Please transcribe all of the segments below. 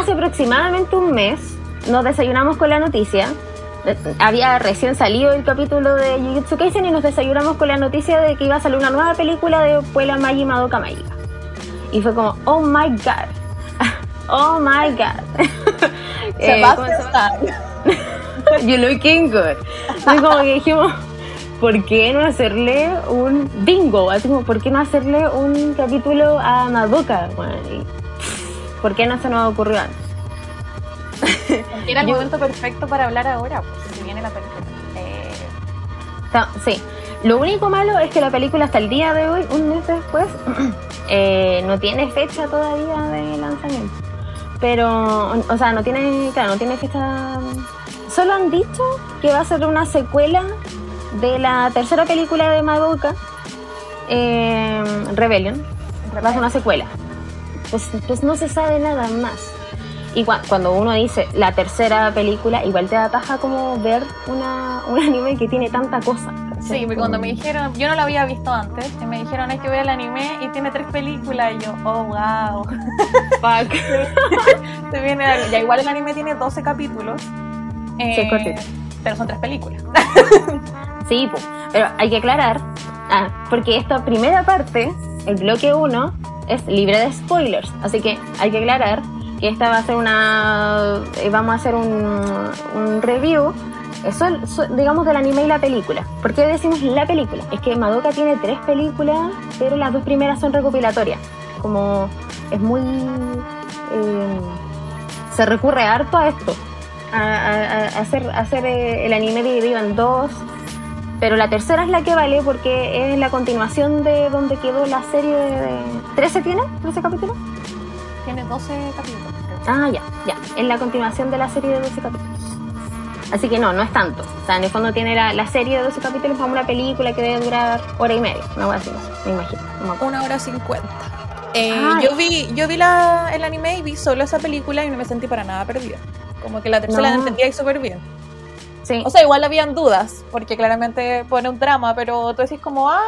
hace aproximadamente un mes nos desayunamos con la noticia. Había recién salido el capítulo de Jujutsu Kaisen y nos desayunamos con la noticia de que iba a salir una nueva película de Puella Magi Madoka Mágica. Y fue como, oh my god. oh my god. Se va a estar. You looking good. Entonces como que dijimos, ¿por qué no hacerle un bingo? Así como, ¿por qué no hacerle un capítulo a Madoka? Bueno, y, ¿Por qué no se nos ocurrió antes? Era el momento perfecto para hablar ahora, porque si viene la película. Eh, No, sí. Lo único malo es que la película hasta el día de hoy, un mes después, eh, no tiene fecha todavía de lanzamiento. Pero, o sea, no tiene, claro, no tiene fecha. Solo han dicho que va a ser una secuela de la tercera película de Madoka, eh, Rebellion. Va a ser una secuela. Pues, pues no se sabe nada más. Y cua- cuando uno dice la tercera película, igual te da paja como ver una, un anime que tiene tanta cosa. Sí, porque cuando me dijeron, yo no lo había visto antes, y me dijeron hay que ver el anime y tiene tres películas, y yo, oh wow, Fuck. se viene. Ya igual el anime tiene 12 capítulos, eh, Sí, pero son tres películas. Sí, pero hay que aclarar, ah, porque esta primera parte, el bloque 1, es libre de spoilers. Así que hay que aclarar que esta va a ser una. eh, Vamos a hacer un, un review, eh, sol- sol- digamos, del anime y la película. ¿Por qué decimos la película? Es que Madoka tiene tres películas, pero las dos primeras son recopilatorias. Como es muy. eh, se recurre harto a esto. A, hacer, a hacer eh, el anime dividido en dos, pero la tercera es la que vale porque es la continuación de donde quedó la serie de... ¿13 tiene? ¿13 capítulos? Tiene 12 capítulos. Ah, ya, ya. Es la continuación de la serie de 12 capítulos. Así que no, no es tanto. O sea, en el fondo tiene la, la serie de 12 capítulos como una película que debe durar hora y media. Una cosa así, no sé, me imagino. No me. Una hora cincuenta. Eh, Ay. yo vi, yo vi la, el anime y vi solo esa película y no me sentí para nada perdida. Como que la tercera la No. entendía y súper bien. Sí, O sea, igual habían dudas, porque claramente pone un drama, pero tú decís como, ah,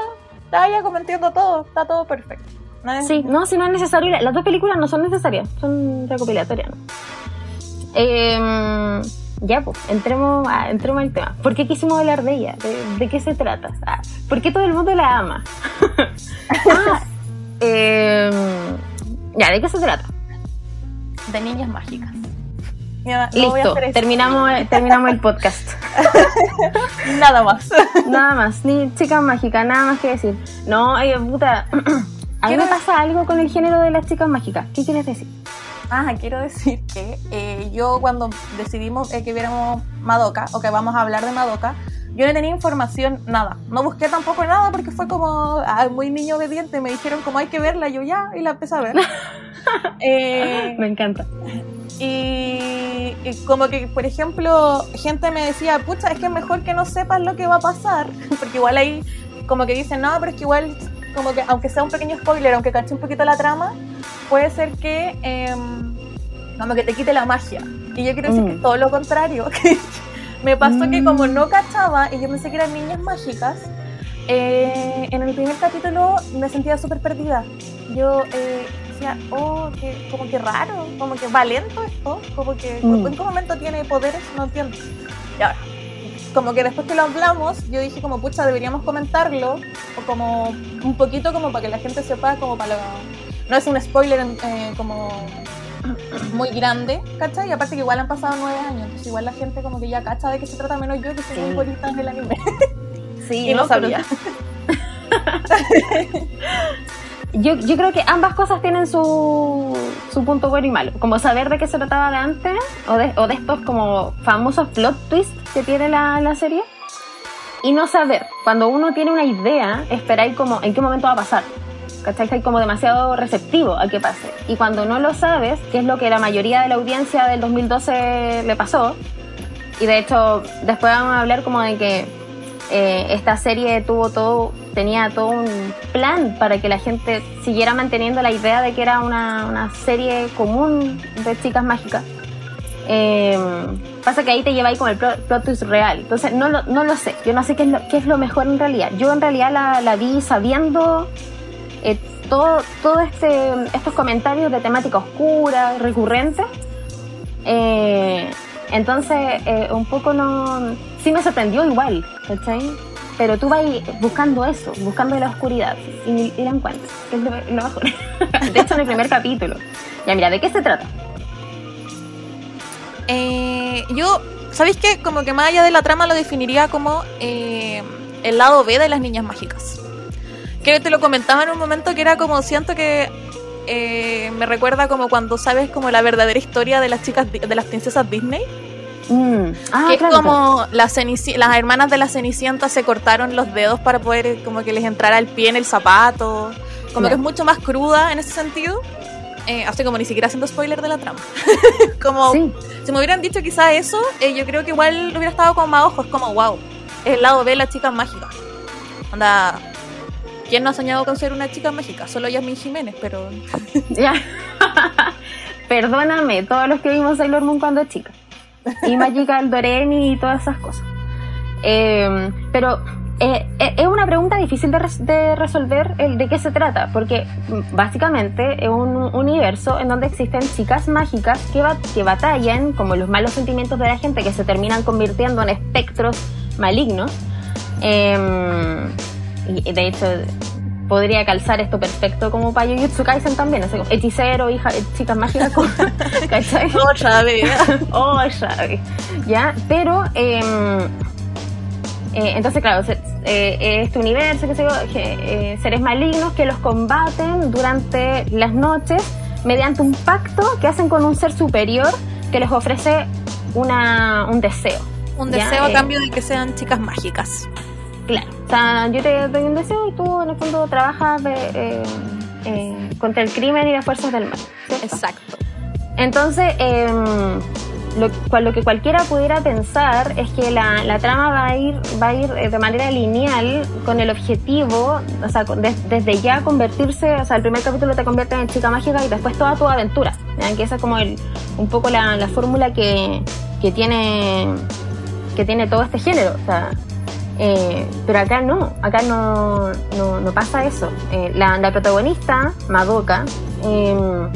está ya como entiendo todo, está todo perfecto. Nada- Sí, no, si no es necesario. la- Las dos películas no son necesarias, son recopilatorias. ¿no? Eh, ya, pues, entremos, a- entremos al tema. ¿Por qué quisimos hablar de ella? ¿De, de qué se trata? Ah, ¿Por qué todo el mundo la ama? Ah, eh, ya, ¿de qué se trata? De niñas mágicas. No Listo, hacer eso. terminamos, terminamos el podcast. Nada más. Nada más, ni chica mágica, nada más que decir. No, ay, puta. A mí me pasa algo con el género de las chicas mágicas. ¿Qué quieres decir? Ah, quiero decir que eh, yo cuando decidimos eh, que viéramos Madoka, o que vamos a hablar de Madoka, yo no tenía información, nada. No busqué tampoco nada porque fue como ah, muy niño obediente. Me dijeron como hay que verla, yo ya, y la empecé a ver. Eh, Me encanta. Y, y como que, por ejemplo, gente me decía, pucha, es que es mejor que no sepas lo que va a pasar, porque igual ahí como que dicen, no, pero es que igual, como que aunque sea un pequeño spoiler, aunque cache un poquito la trama, puede ser que em, como que te quite la magia. Y yo quiero decir Mm. que es todo lo contrario, me pasó que Mm. como no cachaba y yo pensé que eran niñas mágicas, eh, en el primer capítulo me sentía súper perdida. Yo eh, decía, oh, que, como que raro, como que va lento esto, como que Mm. en qué momento tiene poderes, no entiendo. Y ahora, como que después que lo hablamos, yo dije como, pucha, deberíamos comentarlo, o como un poquito como para que la gente sepa, como para lo... No es un spoiler eh, como muy grande, ¿cachai? Y aparte que igual han pasado nueve años, entonces igual la gente como que ya cacha de qué se trata, menos yo que soy Sí. muy bonita en el anime. Sí, y no, pero- sabía. Yo, yo creo que ambas cosas tienen su, su punto bueno y malo. Como saber de qué se trataba de antes, o de, o de estos como famosos plot twists que tiene la, la serie. Y no saber. Cuando uno tiene una idea, esperáis como en qué momento va a pasar. ¿Cachai? Estáis como demasiado receptivo a que pase. Y cuando no lo sabes, que es lo que la mayoría de la audiencia del 2012 le pasó, y de hecho después vamos a hablar como de que eh, esta serie tuvo todo, tenía todo un plan para que la gente siguiera manteniendo la idea de que era una, una serie común de chicas mágicas. Eh, pasa que ahí te lleváis como el plot, twist real. Entonces no lo, no lo sé. Yo no sé qué es lo, qué es lo mejor en realidad. Yo en realidad la, la vi sabiendo eh, todo, todo este, estos comentarios de temática oscura, recurrentes, Eh, entonces, un poco no. Sí me sorprendió igual, ¿cachai? Pero tú vas buscando eso, buscando la oscuridad y, y la encuentras, que es lo, lo mejor. de hecho, en el primer capítulo. Ya, mira, ¿de qué se trata? Eh, yo, ¿sabéis qué? Como que más allá de la trama lo definiría como eh, el lado B de las niñas mágicas. Que te lo comentaba en un momento que era como, siento que eh, me recuerda como cuando sabes como la verdadera historia de las chicas, de las princesas Disney. Mm. Ah, que es claro, como las, cenici- las hermanas de la Cenicienta se cortaron los dedos para poder como que les entrara el pie en el zapato. Como Claro. que es mucho más cruda en ese sentido. Eh, así como ni siquiera haciendo spoiler de la trama. como Sí. si me hubieran dicho quizá eso, eh, yo creo que igual hubiera estado con más ojos, como wow. Es el lado B de las chicas mágicas. Anda. ¿Quién no ha soñado con ser una chica mágica? Solo Yasmin Jiménez, pero. Ya. Perdóname, todos los que vimos Sailor Moon cuando chica. Y Magical Doremi y todas esas cosas. Eh, pero eh, eh, es una pregunta difícil de, res- de resolver el de qué se trata, porque básicamente es un universo en donde existen chicas mágicas que, que batallan como los malos sentimientos de la gente que se terminan convirtiendo en espectros malignos. Y de hecho podría calzar esto perfecto como para Jujutsu Kaisen también, así como hechicero, hija, eh, chicas mágicas, ¿cachai? Otra vez. oh, ya, ya, pero em, eh, entonces claro, se- eh, este universo, qué sé yo, que, eh, seres malignos que los combaten durante las noches mediante un pacto que hacen con un ser superior que les ofrece una, un deseo. Un Ya, deseo a eh, cambio de que sean chicas mágicas. Claro, o sea, yo te doy un deseo y tú en el fondo trabajas de, eh, eh, contra el crimen y las fuerzas del mal. ¿cierto? Exacto. Entonces, em, lo, que cualquiera pudiera pensar es que la, la trama va a ir, va a ir eh, de manera lineal con el objetivo, o sea, desde ya convertirse, o sea, el primer capítulo te convierte en chica mágica y después toda tu aventura. ¿ya? Que esa es como el, un poco la, la fórmula que, que tiene que tiene todo este género. O sea, eh, pero acá no, acá no, no, no pasa eso. Eh, la, la protagonista, Madoka, em,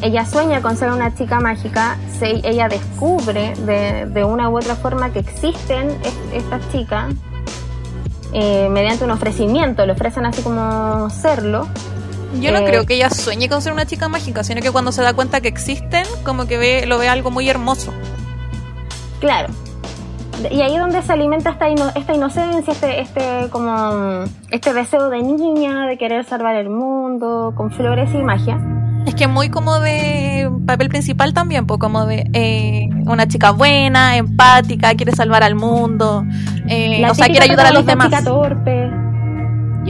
ella sueña con ser una chica mágica, se- ella descubre de, de una u otra forma que existen es- estas chicas eh, mediante un ofrecimiento, le ofrecen así como serlo. Yo no Eh, creo que ella sueñe con ser una chica mágica, sino que cuando se da cuenta que existen, como que ve, lo ve algo muy hermoso. Claro. Y ahí es donde se alimenta esta, ino- esta inocencia, este, este, como, este deseo de niña, de querer salvar el mundo, con flores y magia. Es que muy como de papel principal también, pues como de eh, una chica buena, empática, quiere salvar al mundo, eh, o sea, quiere ayudar a los demás. chica torpe.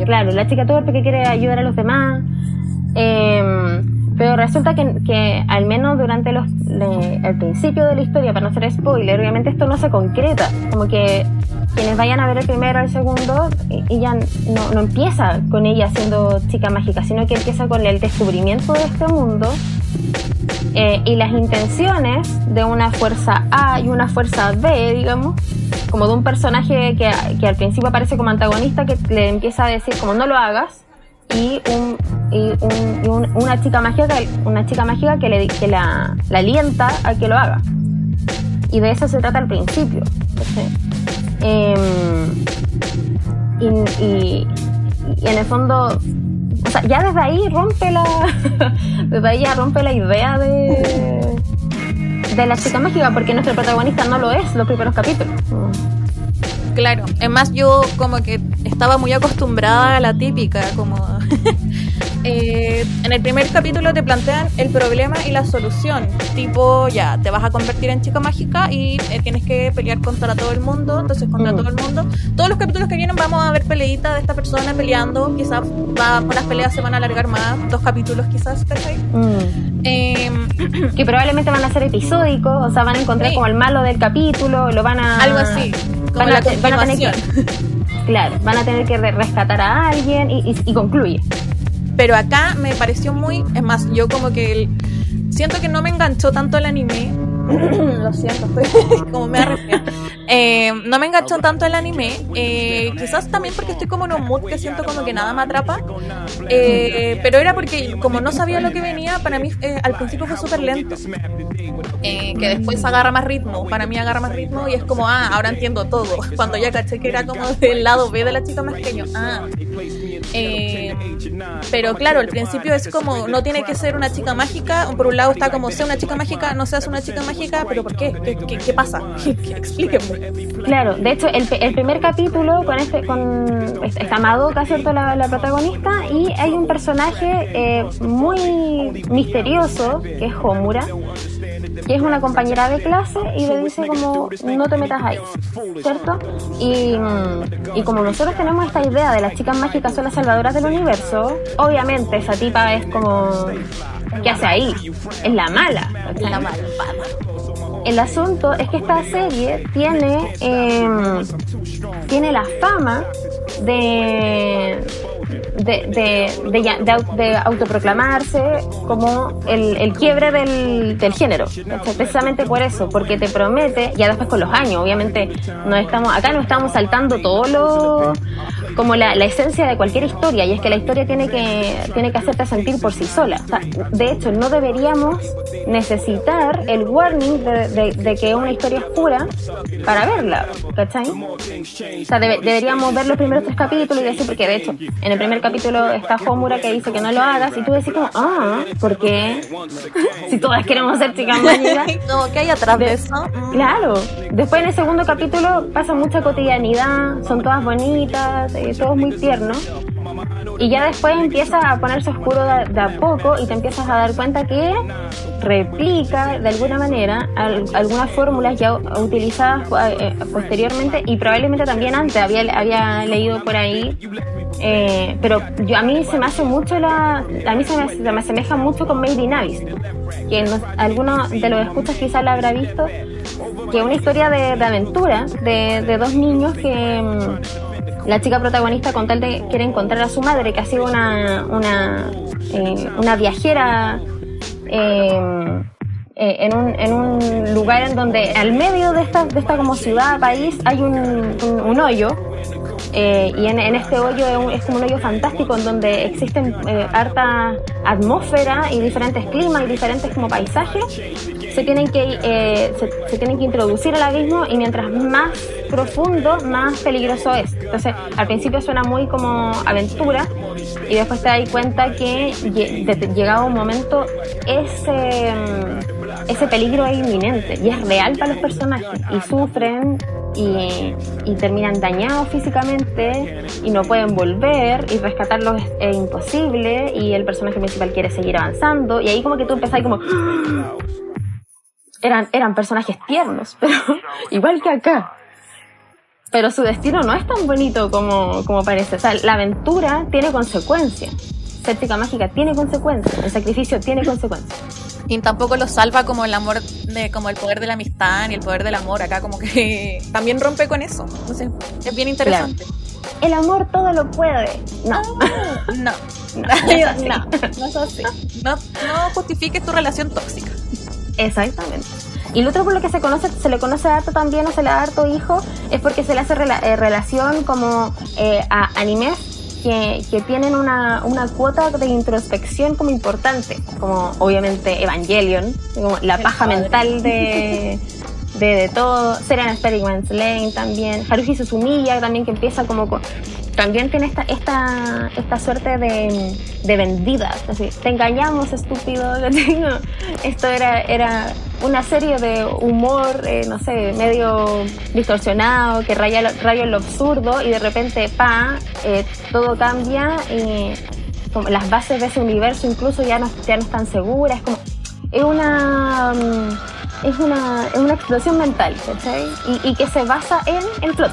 Claro, la chica torpe que quiere ayudar a los demás. Eh, pero resulta que, que al menos durante los, el principio de la historia, para no hacer spoiler, obviamente esto no se concreta. Como que quienes vayan a ver el primero el segundo, e- ella no, no empieza con ella siendo chica mágica, sino que empieza con el descubrimiento de este mundo eh, y las intenciones de una fuerza A y una fuerza B, digamos, como de un personaje que, que al principio aparece como antagonista que le empieza a decir como no lo hagas y, un, y, un- y un- una chica mágica una chica mágica que, le, que la, alienta a que lo haga y de eso se trata al principio. Em, y, y- y en el fondo o sea, ya desde ahí rompe la desde ahí ya rompe la idea de de la chica mágica porque nuestro protagonista no lo es los primeros capítulos Claro, es más yo como que estaba muy acostumbrada a la típica, como eh, en el primer capítulo te plantean el problema y la solución, tipo ya, te vas a convertir en chica mágica y eh, tienes que pelear contra todo el mundo, entonces contra Mm. todo el mundo. Todos los capítulos que vienen vamos a ver peleitas de esta persona peleando, quizás va, las peleas se van a alargar más, dos capítulos quizás, ¿cachai? Mm. Em, que probablemente van a ser episódicos, o sea, van a encontrar Sí. como el malo del capítulo, lo van a... algo así, como van a la te- van a tener que-. Claro, van a tener que re- rescatar a alguien y, y- y concluye. Pero acá me pareció muy. Es más, yo como que. el- siento que no me enganchó tanto el anime. Lo siento, estoy como me arrepiento. Eh, no me enganchó tanto el anime, eh, quizás también porque estoy como en un mood que siento como que nada me atrapa, eh, pero era porque como no sabía lo que venía, para mí al principio fue súper lento, que después agarra más ritmo, para mí agarra más ritmo y es como, ah, ahora entiendo todo, cuando ya caché que era como del lado B de la chica más pequeño, ah. Pero claro, al principio es como, no tiene que ser una chica mágica, por un lado está como, sea una chica mágica, no seas una chica mágica, pero ¿por qué? ¿Qué, qué, pasa? Explíquenme. Claro, de hecho, el, el primer capítulo con este con está Madoka, ¿cierto? La, la protagonista, y hay un personaje eh, muy misterioso que es Homura, que es una compañera de clase y le dice como no te metas ahí, ¿cierto? Y, y como nosotros tenemos esta idea de las chicas mágicas son las salvadoras del universo, obviamente esa tipa es como ¿qué hace ahí? Es la mala, es la el asunto es que esta serie tiene, em, tiene la fama de, de, autoproclamarse como el, quiebre del, del, género. Precisamente por eso, porque te promete, ya después con los años, obviamente, no estamos, acá no estamos saltando todo lo como la, esencia de cualquier historia, y es que la historia tiene que, tiene que hacerte sentir por sí sola. de hecho, no deberíamos necesitar el warning de, que una historia es pura para verla, ¿cachai? O sea, deberíamos ver los primeros tres capítulos y decir, porque de hecho, en el primer capítulo está Homura que dice que no lo hagas, y tú decís como, ah, ¿por qué? si todas queremos ser chicas no, ¿qué hay atrás de, eso? Claro. Después en el segundo capítulo pasa mucha cotidianidad, son todas bonitas, eh, todo muy tierno. Y ya después empieza a ponerse oscuro de, a poco y te empiezas a dar cuenta que replica de alguna manera algunas fórmulas ya utilizadas eh, posteriormente y probablemente también antes había, había leído por ahí. Eh, pero yo, a mí se me hace mucho la. A mí se me, asemeja mucho con Made in Abyss. Que alguno de los escuchas quizás la habrá visto. Que es una historia de, aventura de, de dos niños que la chica protagonista con tal de quiere encontrar a su madre, que ha sido una, una, eh, viajera eh, eh, en, un, en un lugar en donde al medio de esta, de esta como ciudad, país, hay un, un hoyo eh, y en, este hoyo es, como un hoyo fantástico en donde existen harta atmósfera y diferentes climas y diferentes como paisajes. Se tienen, que, eh, se, tienen que introducir al abismo y mientras más profundo, más peligroso es. Entonces, al principio suena muy como aventura y después te das cuenta que llegado un momento ese, ese peligro es inminente y es real para los personajes y sufren y, terminan dañados físicamente y no pueden volver y rescatarlos es, imposible y el personaje principal quiere seguir avanzando y ahí como que tú empezás como eran, eran personajes tiernos, pero igual que acá. Pero su destino no es tan bonito como, como parece. O sea, la aventura tiene consecuencias. Céptica mágica tiene consecuencias. El sacrificio tiene consecuencias y tampoco lo salva como el amor, de, como el poder de la amistad ni el poder del amor. Acá como que también rompe con eso. Entonces, es bien interesante. El amor todo lo puede. No. no. No, no, no, así. No, no justifiques tu relación tóxica. Exactamente. Y lo otro por lo que se conoce, se le conoce harto también o se le da harto hijo, es porque se le hace eh, relación como eh, a animes que, tienen una, una, cuota de introspección como importante, como obviamente Evangelion, como la paja mental de, de, de todo, Serena Experiments Lane también, Haruhi Suzumiya también que empieza como también tiene esta, esta, esta suerte de, de vendida. Así, te engañamos, estúpido. Esto era, era una serie de humor, eh, no sé, medio distorsionado, que raya, raya en lo absurdo y de repente, pa, eh, todo cambia y las bases de ese universo incluso ya no, ya no están seguras. Es como, es una... Mm, es una, es una explosión mental. Y, y que se basa en el plot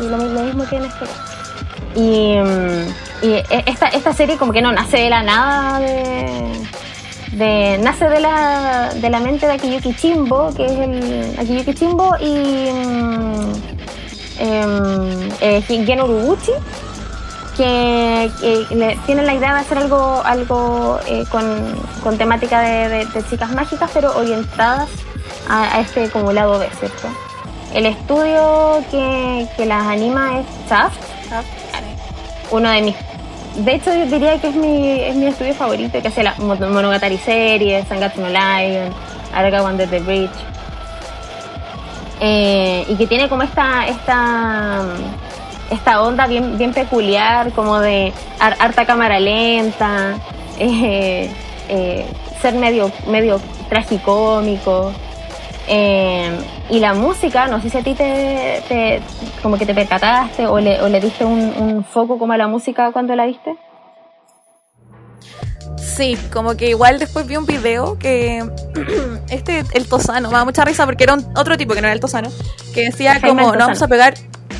Y lo, mismo que en este y, y, esta, esta serie como que no nace de la nada de, nace de la, de la mente de Akiyuki Chimbo, que es el Akiyuki Chimbo y um, eh, que, que tienen la idea de hacer algo, algo eh, con, con, temática de, de, chicas mágicas, pero orientadas a, a, este como lado B, ¿cierto? el estudio que, que las anima es Shaft, uno de mis de hecho yo diría que es mi, es mi estudio favorito que hace la Mon- Monogatari series, Sangatsu no Lion, Araga One the Bridge. Eh, y que tiene como esta esta esta onda bien bien peculiar como de har- harta cámara lenta eh, eh, ser medio medio tragicómico eh, y la música, no sé si a ti te, te- como que te percataste o le, o le diste un, un foco como a la música cuando la viste. Sí, como que igual después vi un video que este, el Tosano, me da mucha risa porque era un- otro tipo que no era el Tosano, que decía Jaime como, no vamos a pegar,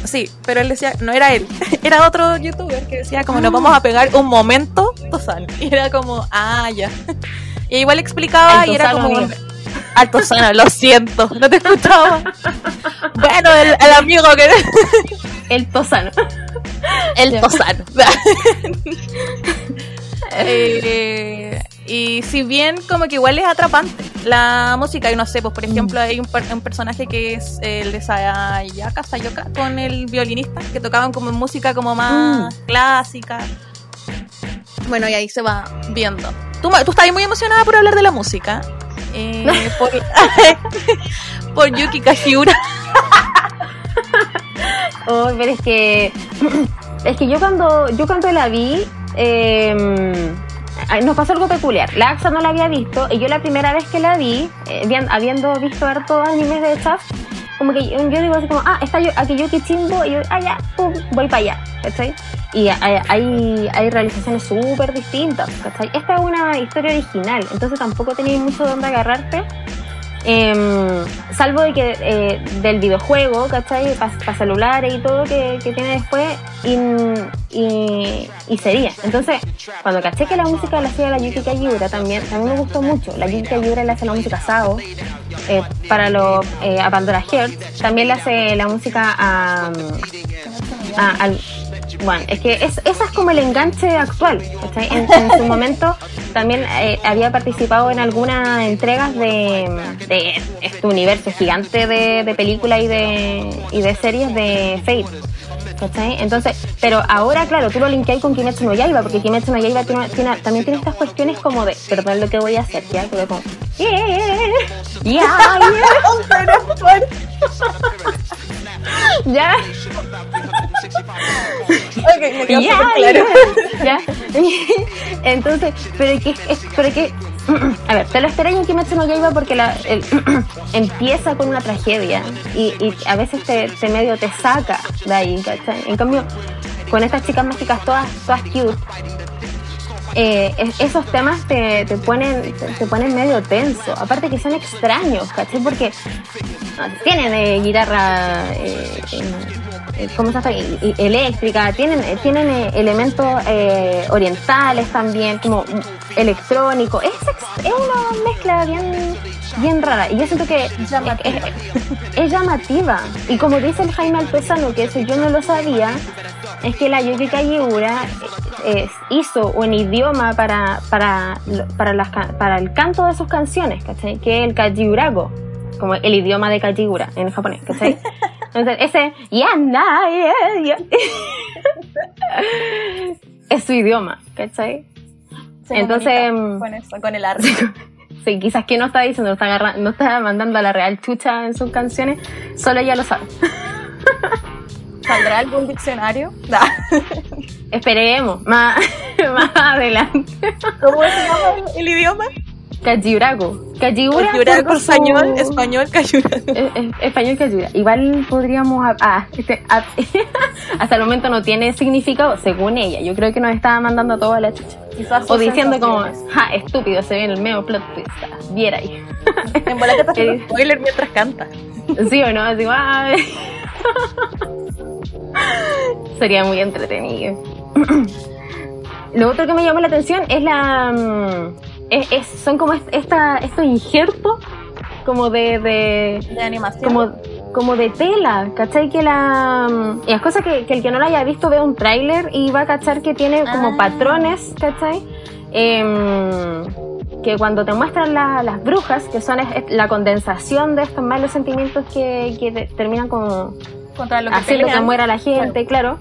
sí, pero él decía, no era él, era otro youtuber que decía como, Ah. nos vamos a pegar un momento Tosano. Y era como, ah, ya. Y igual explicaba El y era como... Al Tosano, lo siento, no te escuchaba. bueno, el, el amigo que... El Tosano. El. Tosano. Eh, y si bien como que igual es atrapante la música, y no sé, pues por ejemplo hay un, per- un personaje que es el de Sayaka, Sayaka, con el violinista, que tocaban como música como más clásica. Bueno, y ahí se va viendo. Tú, tú estás muy emocionada por hablar de la música. Eh, por, por Yuki Kashiura. Oh, pero es que es que yo cuando yo cuando la vi eh, nos pasó algo peculiar. La AXA no la había visto y yo la primera vez que la vi, eh, bien- habiendo visto hartos animes de Shaft, como que yo, yo digo así como, ah, está yo, aquí Yuki Chimbo y yo, ah, ya, pum, voy para allá, ¿cachai? Y hay, hay, hay realizaciones súper distintas, ¿cachai? Esta es una historia original, entonces tampoco tenéis mucho donde agarrarte. Em, salvo de que eh, del videojuego, ¿cachai? Para celulares y todo que, tiene después, y, y, y sería. Entonces, cuando caché que la música la hacía la Yuki Kajiura también, también me gustó mucho. La Yuki Kajiura le hace la música a Sao, eh, para los, eh, a Pandora Heart, también le hace la música a, a- al, bueno, es que es, esa es como el enganche actual. En, en su momento también eh, había participado en algunas entregas de, de este universo gigante de, de películas y de, y de series de Fate. ¿cachai? Entonces, pero ahora, claro, tú lo linkeas con Kimetsu no Yaiba, porque Kimetsu no Yaiba tiene, tiene- también tiene estas cuestiones como de, perdón lo que voy a hacer, ¿ya? Pero como, yeah, yeah, yeah. ya. Ok, me claro. Entonces, pero que, es, pero que, a ver, te lo esperé en Kimetsu no Yaiba porque la, el- empieza con una tragedia y, y a veces te, te medio te saca de ahí, ¿cachai? En cambio, con estas chicas mágicas todas, todas cute, eh, es- esos temas te, te ponen te, te ponen medio tenso. Aparte que son extraños, ¿cachai? Porque tienen eh, guitarra, eh, eh, ¿cómo se i- Eléctrica, tienen, eh, tienen eh, elementos eh, orientales también, como electrónico. Es, es una mezcla bien, bien rara. Y yo siento que es, Llamativa. es- es llamativa. Y como dice el Jaime Altozano, que eso yo no lo sabía, es que la Yuki Kajiura eh, hizo un idioma para, para, para, las, para el canto de sus canciones, ¿cachai? Que es el Kajiurago, como el idioma de Kajiura en japonés, ¿cachai? Entonces, ese yeah, yeah, es su idioma, ¿cachai? Se Entonces, mm, con eso, con el arte. Sí, quizás que no está diciendo, no está, no está mandando a la real chucha en sus canciones, solo ella lo sabe. ¿Saldrá algún diccionario? Esperemos, más, más adelante. ¿Cómo se llama el, idioma? Por- por su- español, español, cayurago. Eh, eh, español Kajiura. Igual podríamos. ah, este, ah, hasta el momento no tiene significado, según ella. Yo creo que nos estaba mandando todo a la chucha. Quizás O diciendo como, ja, estúpido, se ve en el medio plot twist. Viera ahí. En bola que Eh. spoiler mientras canta. ¿Sí o no? Así, Sería muy entretenido. Lo otro que me llamó la atención es la. mm, es- es- son como est- esta, estos injertos como de, de De animación. como, como de tela, ¿cachai? Que la. mm, Y las cosas que, que el que no lo haya visto vea un tráiler y va a cachar que tiene como Ah. patrones, ¿cachai? Em, que cuando te muestran las brujas, que son la condensación de estos malos sentimientos que, que terminan como Contra lo que haciendo que muera la gente, claro,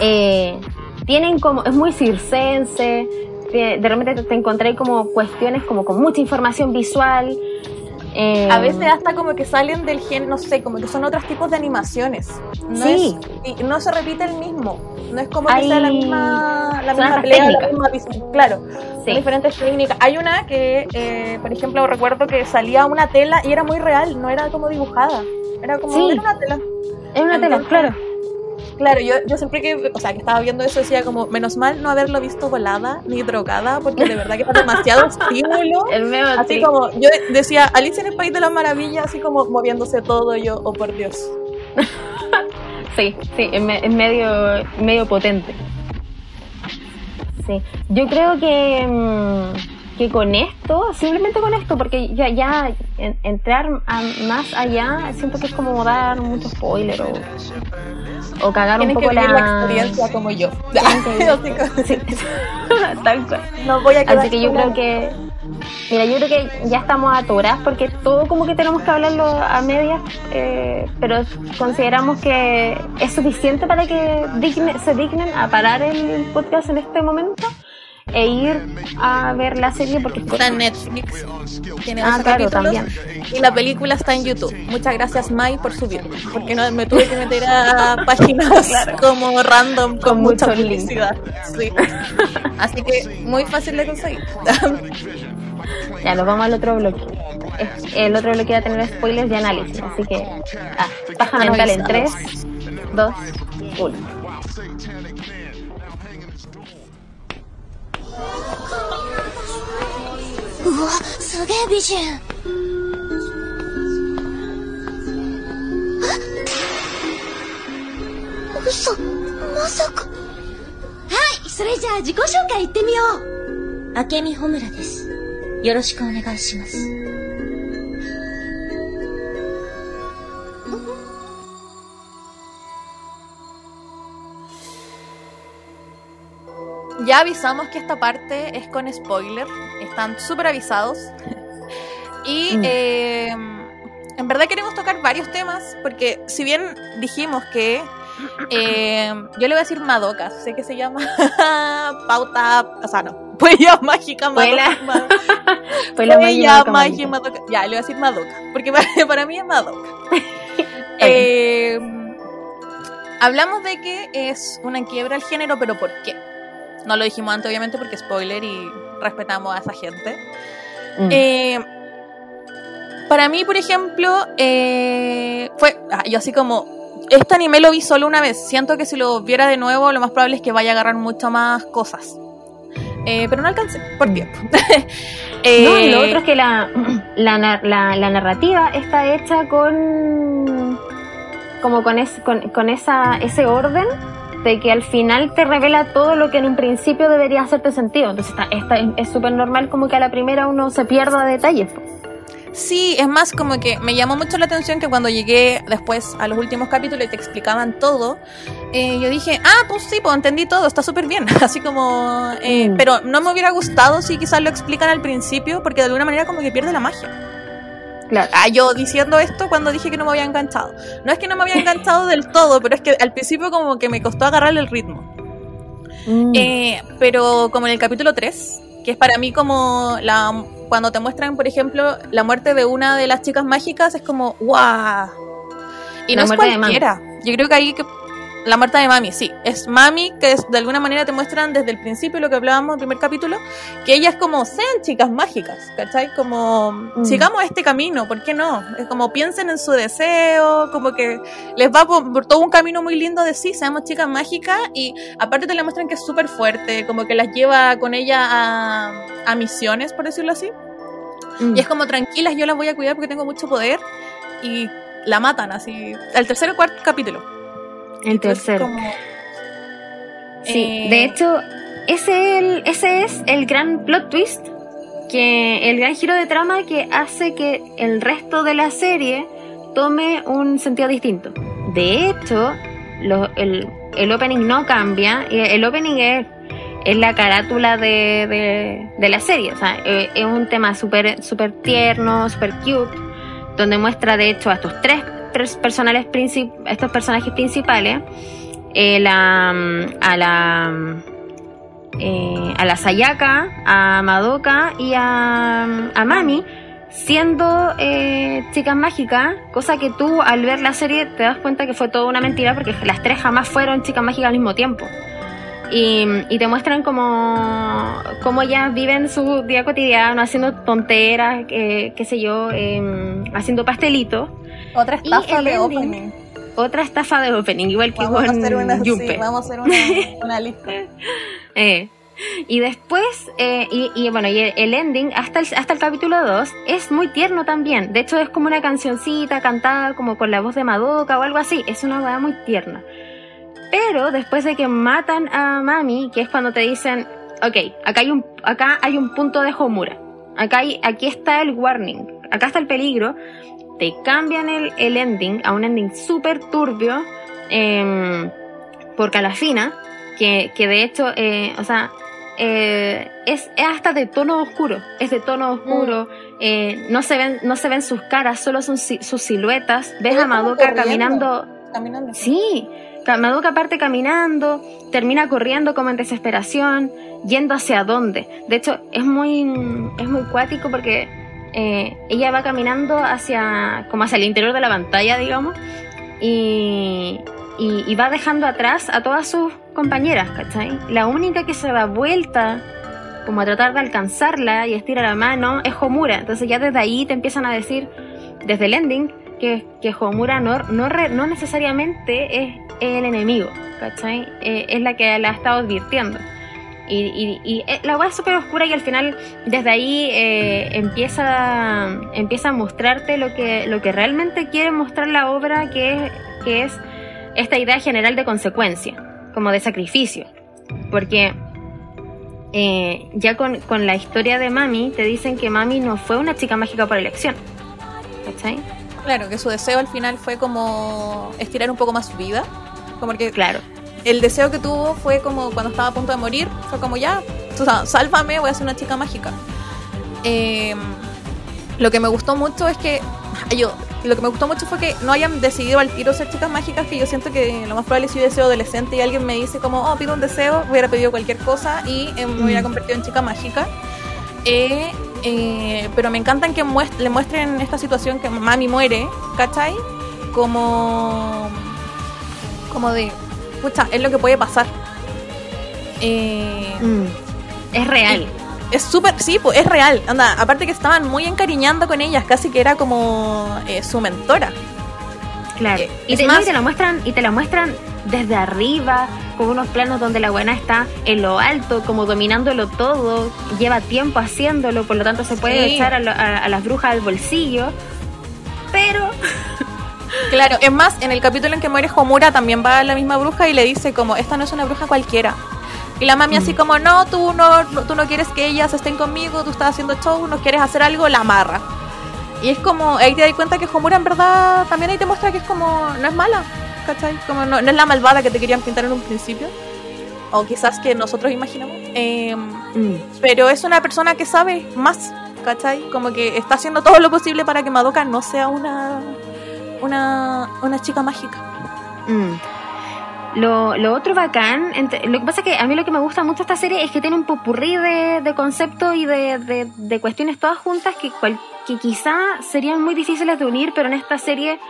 eh, tienen como, es muy circense, de de repente te, te encontré como cuestiones como con mucha información visual. eh, A veces hasta como que salen del gen, no sé, como que son otros tipos de animaciones. No Sí. es- y no se repite el mismo. No es como Hay- que sea la misma, la misma pelea, la técnicas. misma visión. Claro, Sí. son diferentes técnicas. Hay una que, eh, por ejemplo, recuerdo que salía una tela y era muy real, no era como dibujada. Era como Sí. era una tela. es una tela, claro. Claro, yo, yo siempre que, o sea, que estaba viendo eso decía como, menos mal no haberlo visto volada ni drogada, porque de verdad que es demasiado estímulo. El meme, Así sí. como, yo decía, Alicia en el País de las Maravillas, así como moviéndose todo, yo, oh por Dios. Sí, sí, es, me- es medio, medio potente. Sí, yo creo que, mm, que con esto, simplemente con esto, porque ya, ya en- entrar a- más allá, siento que es como dar mucho spoiler o, o cagar Tienen un que poco vivir la... la experiencia como yo. Que que- Sí, tal cual. no voy a quedar Así que yo creo que, mira, yo creo que ya estamos atoradas porque todo como que tenemos que hablarlo a medias, eh, pero consideramos que es suficiente para que digne- se dignen a parar el podcast en este momento e ir a ver la serie porque Está en Netflix. Tiene Ah, 12 claro, también. Y la película está en YouTube. Muchas gracias, Mai, por subirlo. Porque no, me tuve que meter a páginas como random con, Con mucha publicidad. Sí. Así que muy fácil de conseguir. ya nos vamos al otro bloque. El otro bloque va a tener spoilers y análisis, así que ah, paja mental en 3, 2, 1. うわすげえ美人。あ嘘まさか。はいそれじゃあ自己紹介いってみよう。明美穂村です。よろしくお願いします Ya avisamos que esta parte es con spoiler. Están súper avisados. y Mm. eh, en verdad queremos tocar varios temas. Porque si bien dijimos que. eh, yo le voy a decir Madoka. Sé que se llama Pauta. O sea, no. Huella mágica. Madoka. Fue la Huella magia mágica Madoka. Ya, le voy a decir Madoka. Porque para, para mí es Madoka. Eh, hablamos de que es una quiebra al género, pero ¿por qué? No lo dijimos antes, obviamente, porque spoiler y respetamos a esa gente. Mm. Eh, para mí, por ejemplo, eh, fue. ah, yo así como. Este anime lo vi solo una vez. Siento que si lo viera de nuevo, lo más probable es que vaya a agarrar mucho más cosas. Eh, pero no alcancé, por tiempo. No, y lo Eh, otro es que la, la, la, la narrativa está hecha con como con, es, con, con esa, ese orden de que al final te revela todo lo que en un principio debería hacerte sentido. Entonces está, está- es súper normal como que a la primera uno se pierda detalles. Sí, es más como que me llamó mucho la atención que cuando llegué después a los últimos capítulos y te explicaban todo, eh, yo dije, ah, pues sí, pues entendí todo, está súper bien, así como... eh, Mm. Pero no me hubiera gustado si quizás lo explican al principio, porque de alguna manera como que pierde la magia. Claro. Ah, yo diciendo esto cuando dije que no me había enganchado. No es que no me había enganchado del todo, pero es que al principio como que me costó agarrarle el ritmo. Mm. Eh, pero como en el capítulo 3, que es para mí como la cuando te muestran, por ejemplo, la muerte de una de las chicas mágicas, es como ¡guau! Y La no es cualquiera. Yo creo que ahí que la muerte de Mami, sí. Es Mami que de alguna manera te muestran desde el principio lo que hablábamos en el primer capítulo, que ella es como sean chicas mágicas, ¿cachai? Como Mm. sigamos este camino, ¿por qué no? Es como piensen en su deseo, como que les va por, por todo un camino muy lindo de sí, seamos chicas mágicas y aparte te la muestran que es súper fuerte, como que las lleva con ella a, a misiones, por decirlo así. Mm. Y es como tranquilas, yo las voy a cuidar porque tengo mucho poder y la matan así. Al tercer o cuarto capítulo. El tercero. como- Sí, Eh, de hecho, ese, el- ese es el gran plot twist, que el gran giro de trama que hace que el resto de la serie tome un sentido distinto. De hecho, lo- el, el opening no cambia, y el opening es, es la carátula de, de, de la serie. O sea, eh, es un tema súper super tierno, súper cute, donde muestra de hecho a estos tres personales estos personajes principales, eh, la, a la eh, a la Sayaka, a Madoka y a, a Mami siendo eh, chicas mágicas, cosa que tú al ver la serie te das cuenta que fue toda una mentira porque las tres jamás fueron chicas mágicas al mismo tiempo. Y, te muestran como, como ellas viven su día cotidiano, haciendo tonteras, eh, qué sé yo, eh, haciendo pastelitos. Otra Y estafa el de ending, opening. Otra estafa de opening, igual que Vamos a con hacer una, sí, vamos a hacer una, una lista. Eh, y después, eh, y, y bueno, y el, el ending hasta el, hasta el capítulo 2 es muy tierno también. De hecho, es como una cancioncita cantada como con la voz de Madoka o algo así. Es una weá muy tierna. Pero después de que matan a Mami, que es cuando te dicen, ok, acá hay un, acá hay un punto de Homura. Acá hay, aquí está el warning. Acá está el peligro. Te cambian el, el ending a un ending súper turbio. em, por Calafina, que, que de hecho, eh, o sea, eh, es, es hasta de tono oscuro, es de tono oscuro, eh, no, se ven, no se ven sus caras, solo son si- sus siluetas. Ves a Madoka caminando, Caminando. sí, Madoka parte caminando, termina corriendo como en desesperación, yendo hacia dónde. De hecho, es muy, es muy cuático porque eh, ella va caminando hacia, como hacia el interior de la pantalla, digamos, y, y, va dejando atrás a todas sus compañeras. La única que se da vuelta como a tratar de alcanzarla y estira la mano es Homura. Entonces ya desde ahí te empiezan a decir, desde el ending, que, que Homura no, no, re- no necesariamente es el enemigo. Eh, es la que la ha estado advirtiendo. Y, y- y, eh, la weá es súper oscura y al final desde ahí eh, empieza, empieza a mostrarte lo que, lo que realmente quiere mostrar la obra, que es, que es esta idea general de consecuencia, como de sacrificio. Porque eh, ya con, con la historia de Mami te dicen que Mami no fue una chica mágica por elección. ¿Cachai? Claro, que su deseo al final fue como estirar un poco más su vida. Como que Claro. El deseo que tuvo fue como cuando estaba a punto de morir, fue como ya, o sea, sálvame, voy a ser una chica mágica. Eh, lo que me gustó mucho es que yo, lo que me gustó mucho fue que no hayan decidido al tiro ser chicas mágicas, que yo siento que lo más probable es si yo deseo adolescente y alguien me dice como, oh, pido un deseo, hubiera pedido cualquier cosa y eh, me hubiera Mm. convertido en chica mágica. Eh, eh, pero me encantan que muest- le muestren esta situación que mami muere, ¿cachai? Como como de, pucha, es lo que puede pasar. Eh, Mm. Es real. es súper, sí, pues es real. Anda, aparte que estaban muy encariñando con ellas, casi que era como eh, su mentora. Claro. Eh, y, te, más- y te la muestran, y te la muestran desde arriba, con unos planos donde la buena está en lo alto, como dominándolo todo, lleva tiempo haciéndolo, por lo tanto se puede Sí. echar a, lo- a- a las brujas al bolsillo. Pero Claro, es más, en el capítulo en que muere Homura también va la misma bruja y le dice como, esta no es una bruja cualquiera. Y la mami así como, no, tú no, no- tú no quieres que ellas estén conmigo, tú estás haciendo show, no quieres hacer algo, la amarra. Y es como, ahí te das cuenta que Homura en verdad también ahí te muestra que es como, no es mala, ¿cachai? Como no, no es la malvada que te querían pintar en un principio. O quizás que nosotros imaginamos. Eh, mm, pero es una persona que sabe más, ¿cachai? Como que está haciendo todo lo posible para que Madoka no sea una una, una chica mágica. mm. Lo, lo otro bacán, lo que pasa es que a mí lo que me gusta mucho esta serie es que tiene un popurrí de, de conceptos y de, de- de cuestiones todas juntas que, cual- que quizá serían muy difíciles de unir, pero en esta serie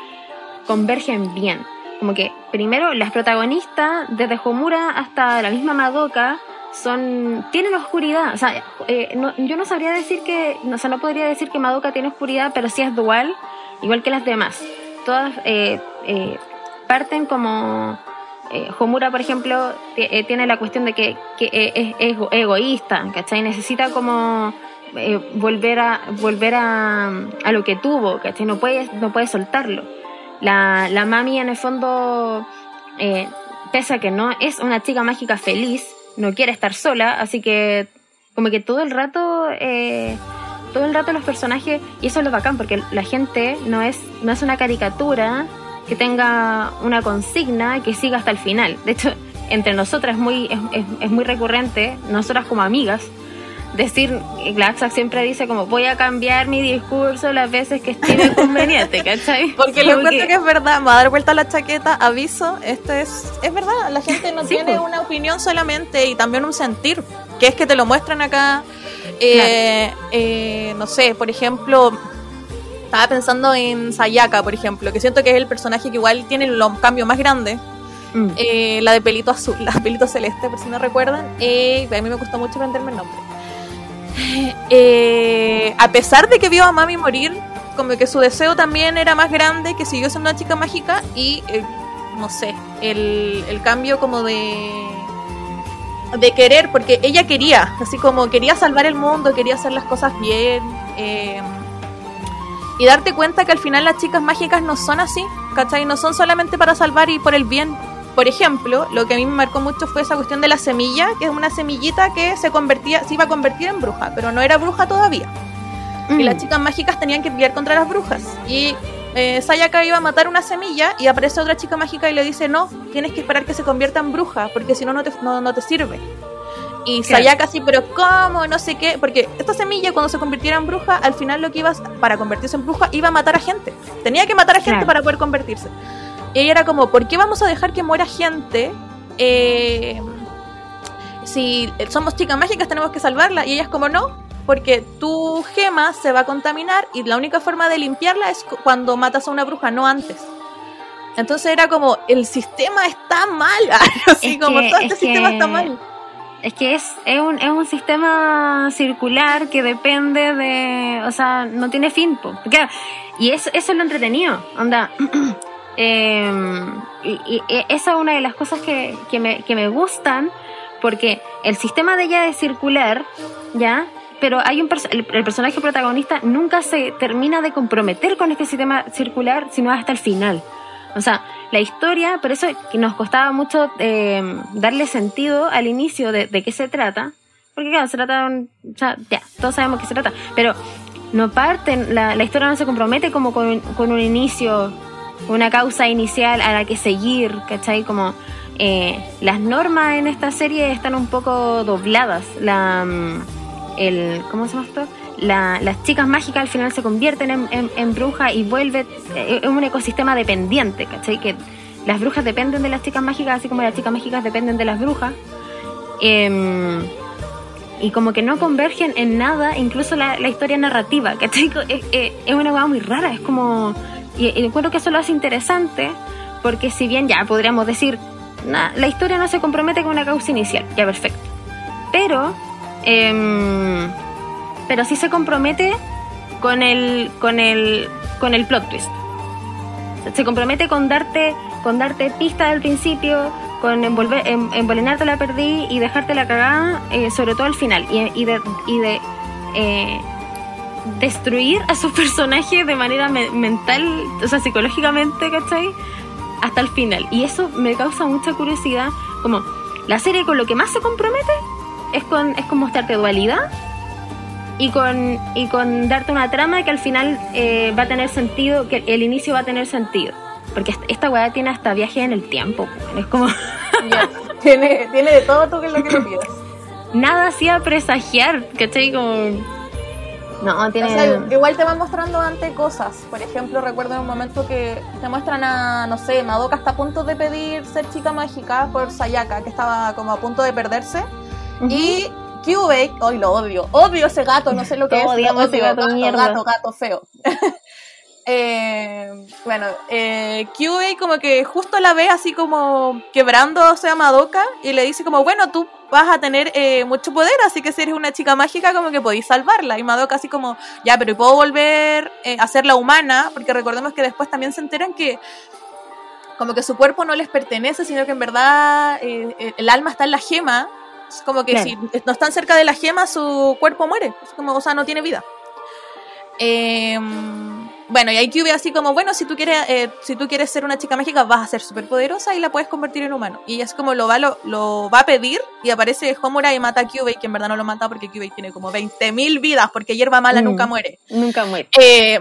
convergen bien. Como que, primero, las protagonistas, desde Homura hasta la misma Madoka, son tienen oscuridad. O sea, eh, no- yo no sabría decir que, no, o sea, no podría decir que Madoka tiene oscuridad, pero sí es dual, igual que las demás. Todas eh, eh, parten como eh, Homura, por ejemplo, eh, tiene la cuestión de que, eh, es, es ego- egoísta, ¿cachai? Necesita como eh, volver a volver a, a lo que tuvo, ¿cachai? No puede, no puede soltarlo. La, la mami en el fondo, pese a que no es una chica mágica feliz, no quiere estar sola, así que como que todo el rato... eh, todo el rato los personajes, y eso es lo bacán, porque la gente no es, no es una caricatura que tenga una consigna que siga hasta el final. De hecho, entre nosotras es muy, es, es- es muy recurrente, nosotras como amigas, decir, Glaxack siempre dice como voy a cambiar mi discurso las veces que estime conveniente, ¿cachai? Porque lo encuentro que... es verdad, me va a dar vuelta la chaqueta, aviso, esto es, es verdad, la gente no Sí, tiene pues. una opinión solamente y también un sentir, que es que te lo muestran acá, eh, eh, no sé, por ejemplo, estaba pensando en Sayaka, por ejemplo, que siento que es el personaje que igual tiene el cambio más grande, Mm. eh, la de pelito azul, la de pelito celeste, por si no recuerdan, eh, a mí me costó mucho aprenderme el nombre. Eh, a pesar de que vio a Mami morir, como que su deseo también era más grande, que siguió siendo una chica mágica y, no sé, el, el cambio como de de querer, porque ella quería, así como quería salvar el mundo, quería hacer las cosas bien, eh, y darte cuenta que al final las chicas mágicas no son así, ¿cachai? No son solamente para salvar y por el bien. Por ejemplo, lo que a mí me marcó mucho fue esa cuestión de la semilla, que es una semillita que se convertía, se iba a convertir en bruja, pero no era bruja todavía. Y las chicas mágicas tenían que pelear contra las brujas. Y eh, Sayaka iba a matar una semilla y aparece otra chica mágica y le dice, no, tienes que esperar que se convierta en bruja, porque si no, no te, no, no te sirve. Y. Sayaka así, pero ¿cómo? No sé qué. Porque esta semilla, cuando se convirtiera en bruja, al final lo que iba, a- para convertirse en bruja, iba a matar a gente. Tenía que matar a gente Claro. para poder convertirse. Y ella era como, ¿por qué vamos a dejar que muera gente? Eh, si somos chicas mágicas, tenemos que salvarla. Y ella es como, no, porque tu gema se va a contaminar y la única forma de limpiarla es cu- cuando matas a una bruja, no antes. Entonces era como, el sistema está mal. Así Es como, que- todo este es sistema está mal. Es que es, es, un, es un sistema circular que depende de. O sea, no tiene fin. Claro, y eso, eso es lo entretenido. Onda. eh, y, y- y esa es una de las cosas que, que, me, que me gustan. Porque el sistema de ella es circular, ¿ya? Pero hay un el, el personaje protagonista nunca se termina de comprometer con este sistema circular, sino hasta el final. O sea, la historia, por eso que nos costaba mucho eh, darle sentido al inicio de, de qué se trata. Porque claro, se trata de un... sea, ya, todos sabemos qué se trata. Pero no parten, la, la historia no se compromete como con, con un inicio, una causa inicial a la que seguir, ¿cachai? Como eh, las normas en esta serie están un poco dobladas. La, mm, el, ¿Cómo se llama esto? La- las chicas mágicas al final se convierten en, en, en brujas y vuelve eh, es un ecosistema dependiente, ¿cachai? Que las brujas dependen de las chicas mágicas, así como las chicas mágicas dependen de las brujas. Em, y como que no convergen en nada, incluso la, historia narrativa, ¿cachai? Es, es, es una cosa muy rara, es como... Y, y encuentro que eso lo hace interesante, porque si bien ya podríamos decir, "Nah, la historia no se compromete con una causa inicial, ya perfecto. Pero, em, pero sí se compromete con el, con el, con el plot twist. Se compromete con darte, con darte pistas al principio, con envolver, en, envenenarte la perdí y dejarte la cagada, eh, sobre todo al final, y, de, de eh, destruir a sus personajes de manera me- mental, o sea, psicológicamente, ¿cachai? Hasta el final. Y eso me causa mucha curiosidad, como la serie con lo que más se compromete es con, es con mostrarte dualidad y con, y con darte una trama que al final eh, va a tener sentido, que el inicio va a tener sentido. Porque esta- weá tiene hasta viaje en el tiempo. Es como tiene, tiene de todo tú que es lo que lo pidas. nada hacía presagiar, ¿cachai? Como. No, tiene. O sea, igual te van mostrando ante cosas. Por ejemplo, recuerdo en un momento que te muestran a, no sé, Madoka está a punto de pedir ser chica mágica por Sayaka, que estaba como a punto de perderse. Y Kyubey, hoy lo odio, odio ese gato, no sé lo que es. odiamos odio, gato gato, mierda. gato, gato feo. Eh, bueno, eh, como que justo la ve así como quebrándose a Madoka y le dice como, bueno, tú vas a tener eh, mucho poder, así que si eres una chica mágica como que podéis salvarla. Y Madoka así como, ya, pero ¿y puedo volver eh, a ser la humana? Porque recordemos que después también se enteran que como que su cuerpo no les pertenece, sino que en verdad eh, el alma está en la gema. Es como que Claro. si no están cerca de la gema, su cuerpo muere. Es como, o sea, no tiene vida. Eh, bueno, y ahí Kyubey así como, bueno, si tú quieres, eh, si tú quieres ser una chica mágica, vas a ser súper poderosa y la puedes convertir en humano. Y es como lo va, lo, lo va a pedir y aparece Homura y mata a Kyubey, que en verdad no lo mata porque Kyubey tiene como 20.000 vidas, porque hierba mala Mm. nunca muere. Nunca muere. Eh,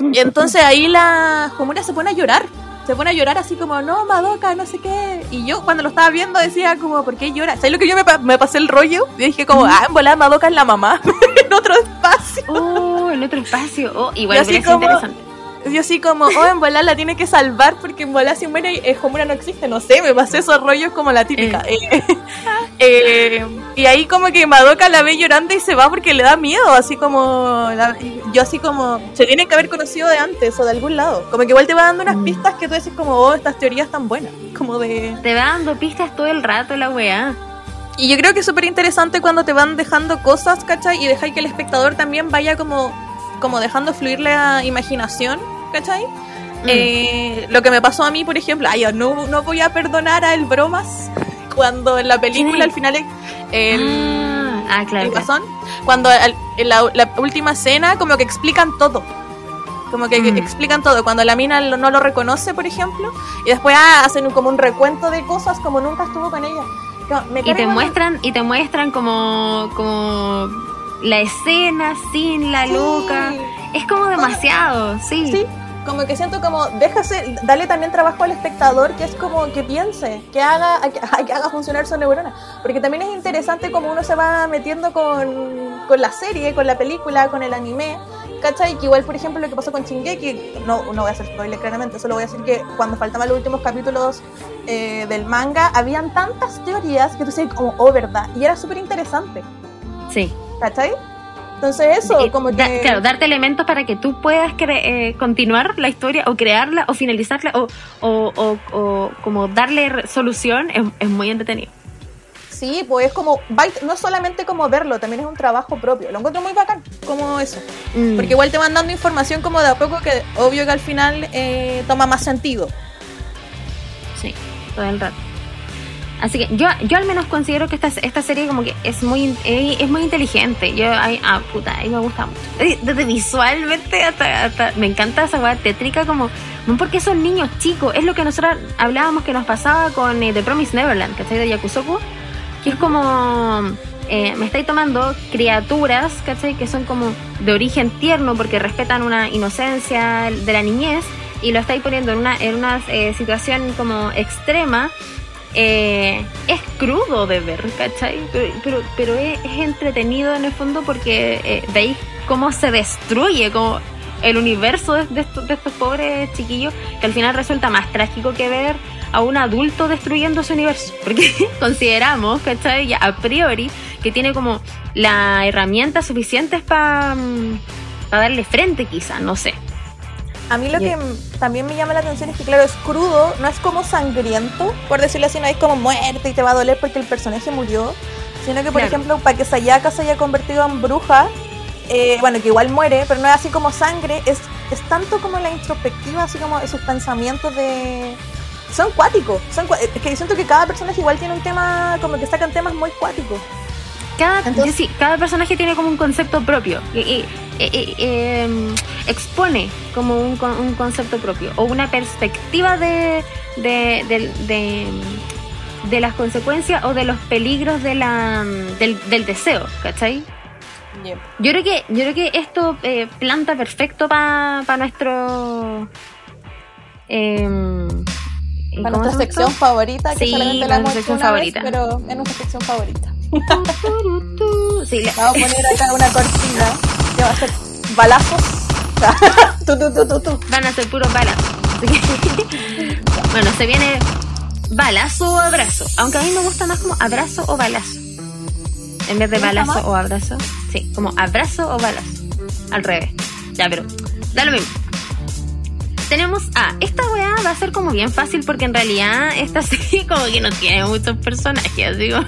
y entonces ahí la Homura se pone a llorar. Se pone a llorar así como, no, Madoka, no sé qué. Y yo cuando lo estaba viendo decía como, ¿por qué llora? ¿Sabes lo que yo me, pa- me pasé el rollo? Y dije como, ah, en volada Madoka es la mamá, en otro espacio. Oh, en otro espacio. Oh, igual Y así como- interesante. Yo así como, oh, en volada la tiene que salvar porque en volada si muere eh, Homura no existe, no sé, me pasé esos rollos como la típica. Eh, eh, y ahí como que Madoka la ve llorando y se va porque le da miedo, así como, la- yo así como, se tiene que haber conocido de antes o de algún lado. Como que igual te va dando unas Mm. pistas que tú dices como, oh, estas teorías tan buenas, como de... Te va dando pistas todo el rato la weá. Y yo creo que es súper interesante cuando te van dejando cosas, ¿cachai? Y dejáis que el espectador también vaya como, como dejando fluir la imaginación, ¿cachai? Mm. Eh, lo que me pasó a mí, por ejemplo, ay, yo no, no voy a perdonar a el bromas cuando en la película al final el, el, ah, claro. el claro. guasón, cuando al- en la, la última escena como que explican todo. Como que Mm. explican todo. Cuando la mina no lo reconoce, por ejemplo, y después ah, hacen un- como un recuento de cosas como nunca estuvo con ella. Me Y te muestran, y te muestran como, como la escena sin la Sí. loca. Es como demasiado, sí. Sí, como que siento como, déjase, dale también trabajo al espectador, que es como que piense, que haga, que, que haga funcionar su neurona. Porque también es interesante como uno se va metiendo con, con la serie, con la película, con el anime. ¿Cachai? Que igual, por ejemplo, lo que pasó con Shingeki, no, no voy a hacer spoiler claramente, solo voy a decir que cuando faltaban los últimos capítulos eh, del manga, habían tantas teorías que tú decías como, oh, verdad, y era súper interesante, Sí. ¿Cachai? Entonces eso, Eh, como da- claro, darte elementos para que tú puedas cre- eh, continuar la historia o crearla o finalizarla o, o, o- o como darle solución es, es muy entretenido. Sí, pues es como, no solamente como verlo, también es un trabajo propio. Lo encuentro muy bacán, como eso. Mm. Porque igual te van dando información como de a poco que obvio que al final eh, toma más sentido. Sí, todo el rato. Así que yo, yo al menos considero que esta, esta serie como que es muy eh, es muy inteligente. Yo, ay, ah, puta, ahí me gusta mucho. Desde visualmente hasta, hasta me encanta esa weá tétrica como, porque son niños chicos, es lo que nosotros hablábamos que nos pasaba con eh, The Promised Neverland, ¿cachai? De Yakusoku, que es como, eh, me estáis tomando criaturas, ¿cachai? Que son como de origen tierno porque respetan una inocencia de la niñez y lo estáis poniendo en una, en una eh, situación como extrema eh, es crudo de ver, ¿cachai? Pero, pero, es, entretenido en el fondo porque eh, veis cómo se destruye como el universo de, de estos, de estos pobres chiquillos, que al final resulta más trágico que ver a un adulto destruyendo su universo, porque consideramos, ¿cachai? Ya a priori que tiene como la herramienta suficientes para darle frente quizá, no sé. A mí lo Yeah. que también me llama la atención es que, claro, es crudo, no es como sangriento, por decirlo así, no es como muerte y te va a doler porque el personaje murió, sino que, por Claro. ejemplo, para que Sayaka se haya convertido en bruja, eh, bueno, que igual muere, pero no es así como sangre, es, es tanto como la introspectiva, así como sus pensamientos de... Son cuáticos, son es que siento que cada personaje igual tiene un tema, como que sacan temas muy cuáticos. Cada, Entonces- sí, cada personaje tiene como un concepto propio y, y- y- y, em, expone como un, un concepto propio o una perspectiva de, de, de- de- de las consecuencias o de los peligros de la, del, del deseo, ¿cachai? Yo creo que, yo creo que esto eh, planta perfecto para nuestro... em, Para ¿cómo nuestra sección favorita, que Sí, solamente la hemos hecho vez, favorita. pero es nuestra sección favorita. Sí, la- Vamos a poner acá una cortina que va a ser balazos. tú, tú, tú, van a ser puros balazos. Bueno, se viene balazo o abrazo. Aunque a mí me gusta más como abrazo o balazo. En vez de ¿Te gusta balazo o abrazo. Sí, como abrazo o balazo. Al revés. Ya, pero da lo mismo. Tenemos a esta weá va a ser como bien fácil porque en realidad esta serie como que no tiene muchos personajes, digo.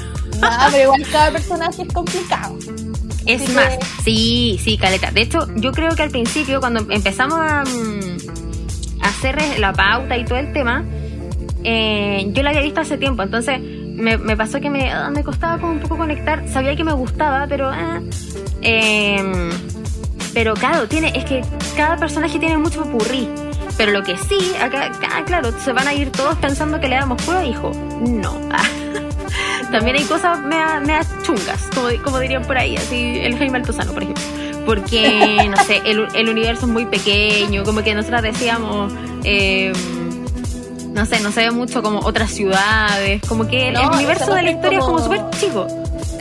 No, pero igual cada personaje es complicado. Es Así más, que- sí, sí, caleta. De hecho, yo creo que al principio, cuando empezamos a, mm, a hacer la pauta y todo el tema, eh, yo la había visto hace tiempo, entonces me, me pasó que me, ah, me costaba como un poco conectar. Sabía que me gustaba, pero. ah, eh, pero claro, tiene, es que cada personaje tiene mucho purrí. Pero lo que sí, acá, acá, claro, se van a ir todos pensando que le damos prueba, hijo. No. También hay cosas mea, mea chungas, como, como dirían por ahí, así el Jaime Altozano, por ejemplo. Porque, no sé, el, el universo es muy pequeño, como que nosotros decíamos, eh, no sé, no se ve mucho como otras ciudades, como que el, No, el esa universo de la historia es como como- súper chico.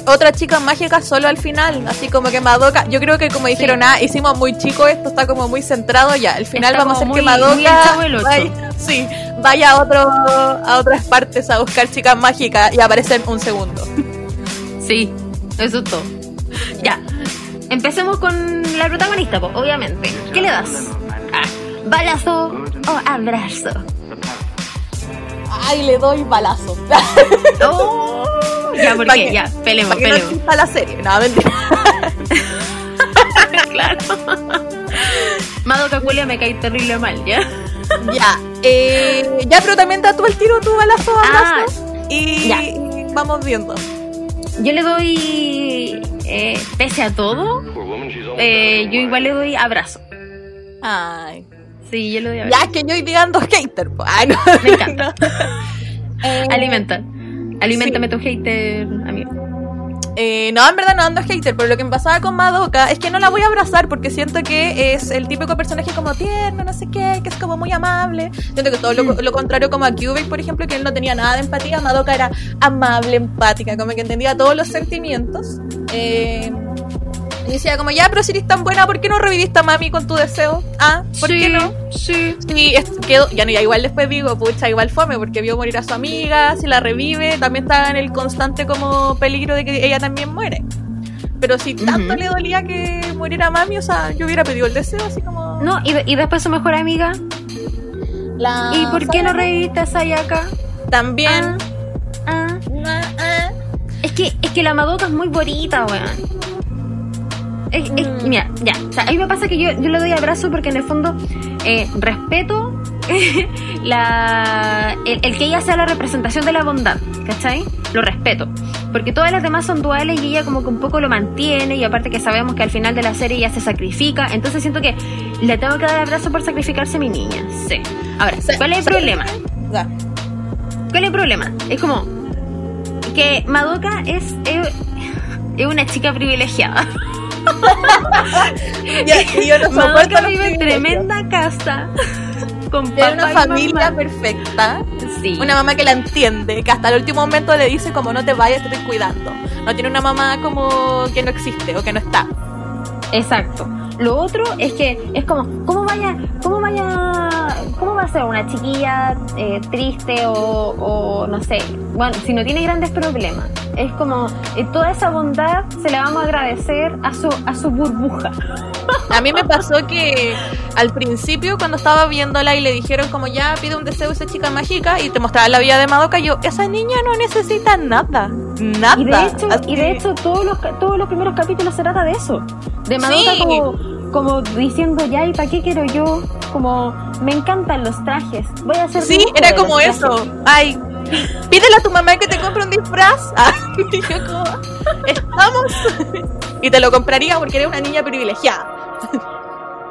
Otra chica mágica solo al final, así como que Madoka, yo creo que como dijeron, ah, hicimos muy chico esto, está como muy centrado ya, al final Está vamos a hacer que muy- Madoka vaya, sí, vaya a, otro, a otras partes a buscar chicas mágicas y aparecen un segundo. Sí, eso es todo. Ya, empecemos con la protagonista, po, obviamente. ¿Qué le das? Ah, ¿Balazo o abrazo? Ay, le doy balazo. Oh, ya, ¿por Pa' qué? que- Ya, peleemos, Para que no peleemos. exista la serie, no, mentira. claro. Madoka Culia me cae terrible mal, ¿ya? ya, eh, ya, pero también da tú el tiro, tu balazo, Ah, abrazo. y ya. vamos viendo. Yo le doy, eh, pese a todo, eh, yo igual le doy abrazo. Ay. Sí, yo le doy abrazo. Ya que yo hoy día ando hater. Ay, no. Me encanta. Eh, Alimenta. Alimentame tu hater, amigo. eh, no, en verdad no ando hater, pero lo que me pasaba con Madoka es que no la voy a abrazar porque siento que es el típico personaje como tierno, no sé qué, que es como muy amable. Siento que todo lo, Mm. lo contrario como a Kyubey, por ejemplo, que él no tenía nada de empatía, Madoka era amable, empática, como que entendía todos los sentimientos. Eh, y decía como, ya, pero si eres tan buena, ¿por qué no reviviste a mami con tu deseo? Ah, ¿por sí, qué no? Sí. Sí, es- quedó, ya no, ya igual después digo, pucha, igual fome, porque vio morir a su amiga, si la revive, también está en el constante como peligro de que ella también muere. Pero si tanto le dolía que muriera mami, o sea, yo hubiera pedido el deseo así como... No, y, de- y después su mejor amiga. La ¿Y por qué no reviviste a Sayaka? También... Ah, ah, ah. es que, es que la Madoka es muy bonita, weón. Es- es-. Mira, ya. O sea, a mí me pasa que yo, yo le doy abrazo porque en el fondo eh, respeto la, el, el que ella sea la representación de la bondad, ¿cachai? Lo respeto. Porque todas las demás son duales y ella como que un poco lo mantiene y aparte que sabemos que al final de la serie ella se sacrifica. Entonces siento que le tengo que dar abrazo por sacrificarse a mi niña. Sí. Ahora, ¿cuál es el problema? ¿Cuál es el problema? Es como que Madoka es, es, es una chica privilegiada. Y yo no Madoka los vive en tremenda casa. Con papá una y familia mamá. perfecta. Sí. Una mamá que la entiende, que hasta el último momento le dice como no te vayas, te estoy cuidando. No tiene una mamá como que no existe o que no está. Exacto. Lo otro es que es como, ¿cómo vaya, cómo vaya, cómo va a ser una chiquilla eh, triste o, no sé, bueno, si no tiene grandes problemas? Es como, eh, toda esa bondad se la vamos a agradecer a su, a su burbuja. A mí me pasó que al principio cuando estaba viéndola y le dijeron como ya pide un deseo a esa chica mágica y te mostraba la vida de Madoka, yo, esa niña no necesita nada. Nada. Y de hecho, Así y de hecho todos los todos los primeros capítulos se trata de eso. De Madoka Sí. como, como diciendo ya y para qué quiero yo, como me encantan los trajes, voy a hacer Sí, era como eso. trajes". Ay, pídele a tu mamá que te compre un disfraz. Ah, y yo como, estamos. y te lo compraría porque eres una niña privilegiada.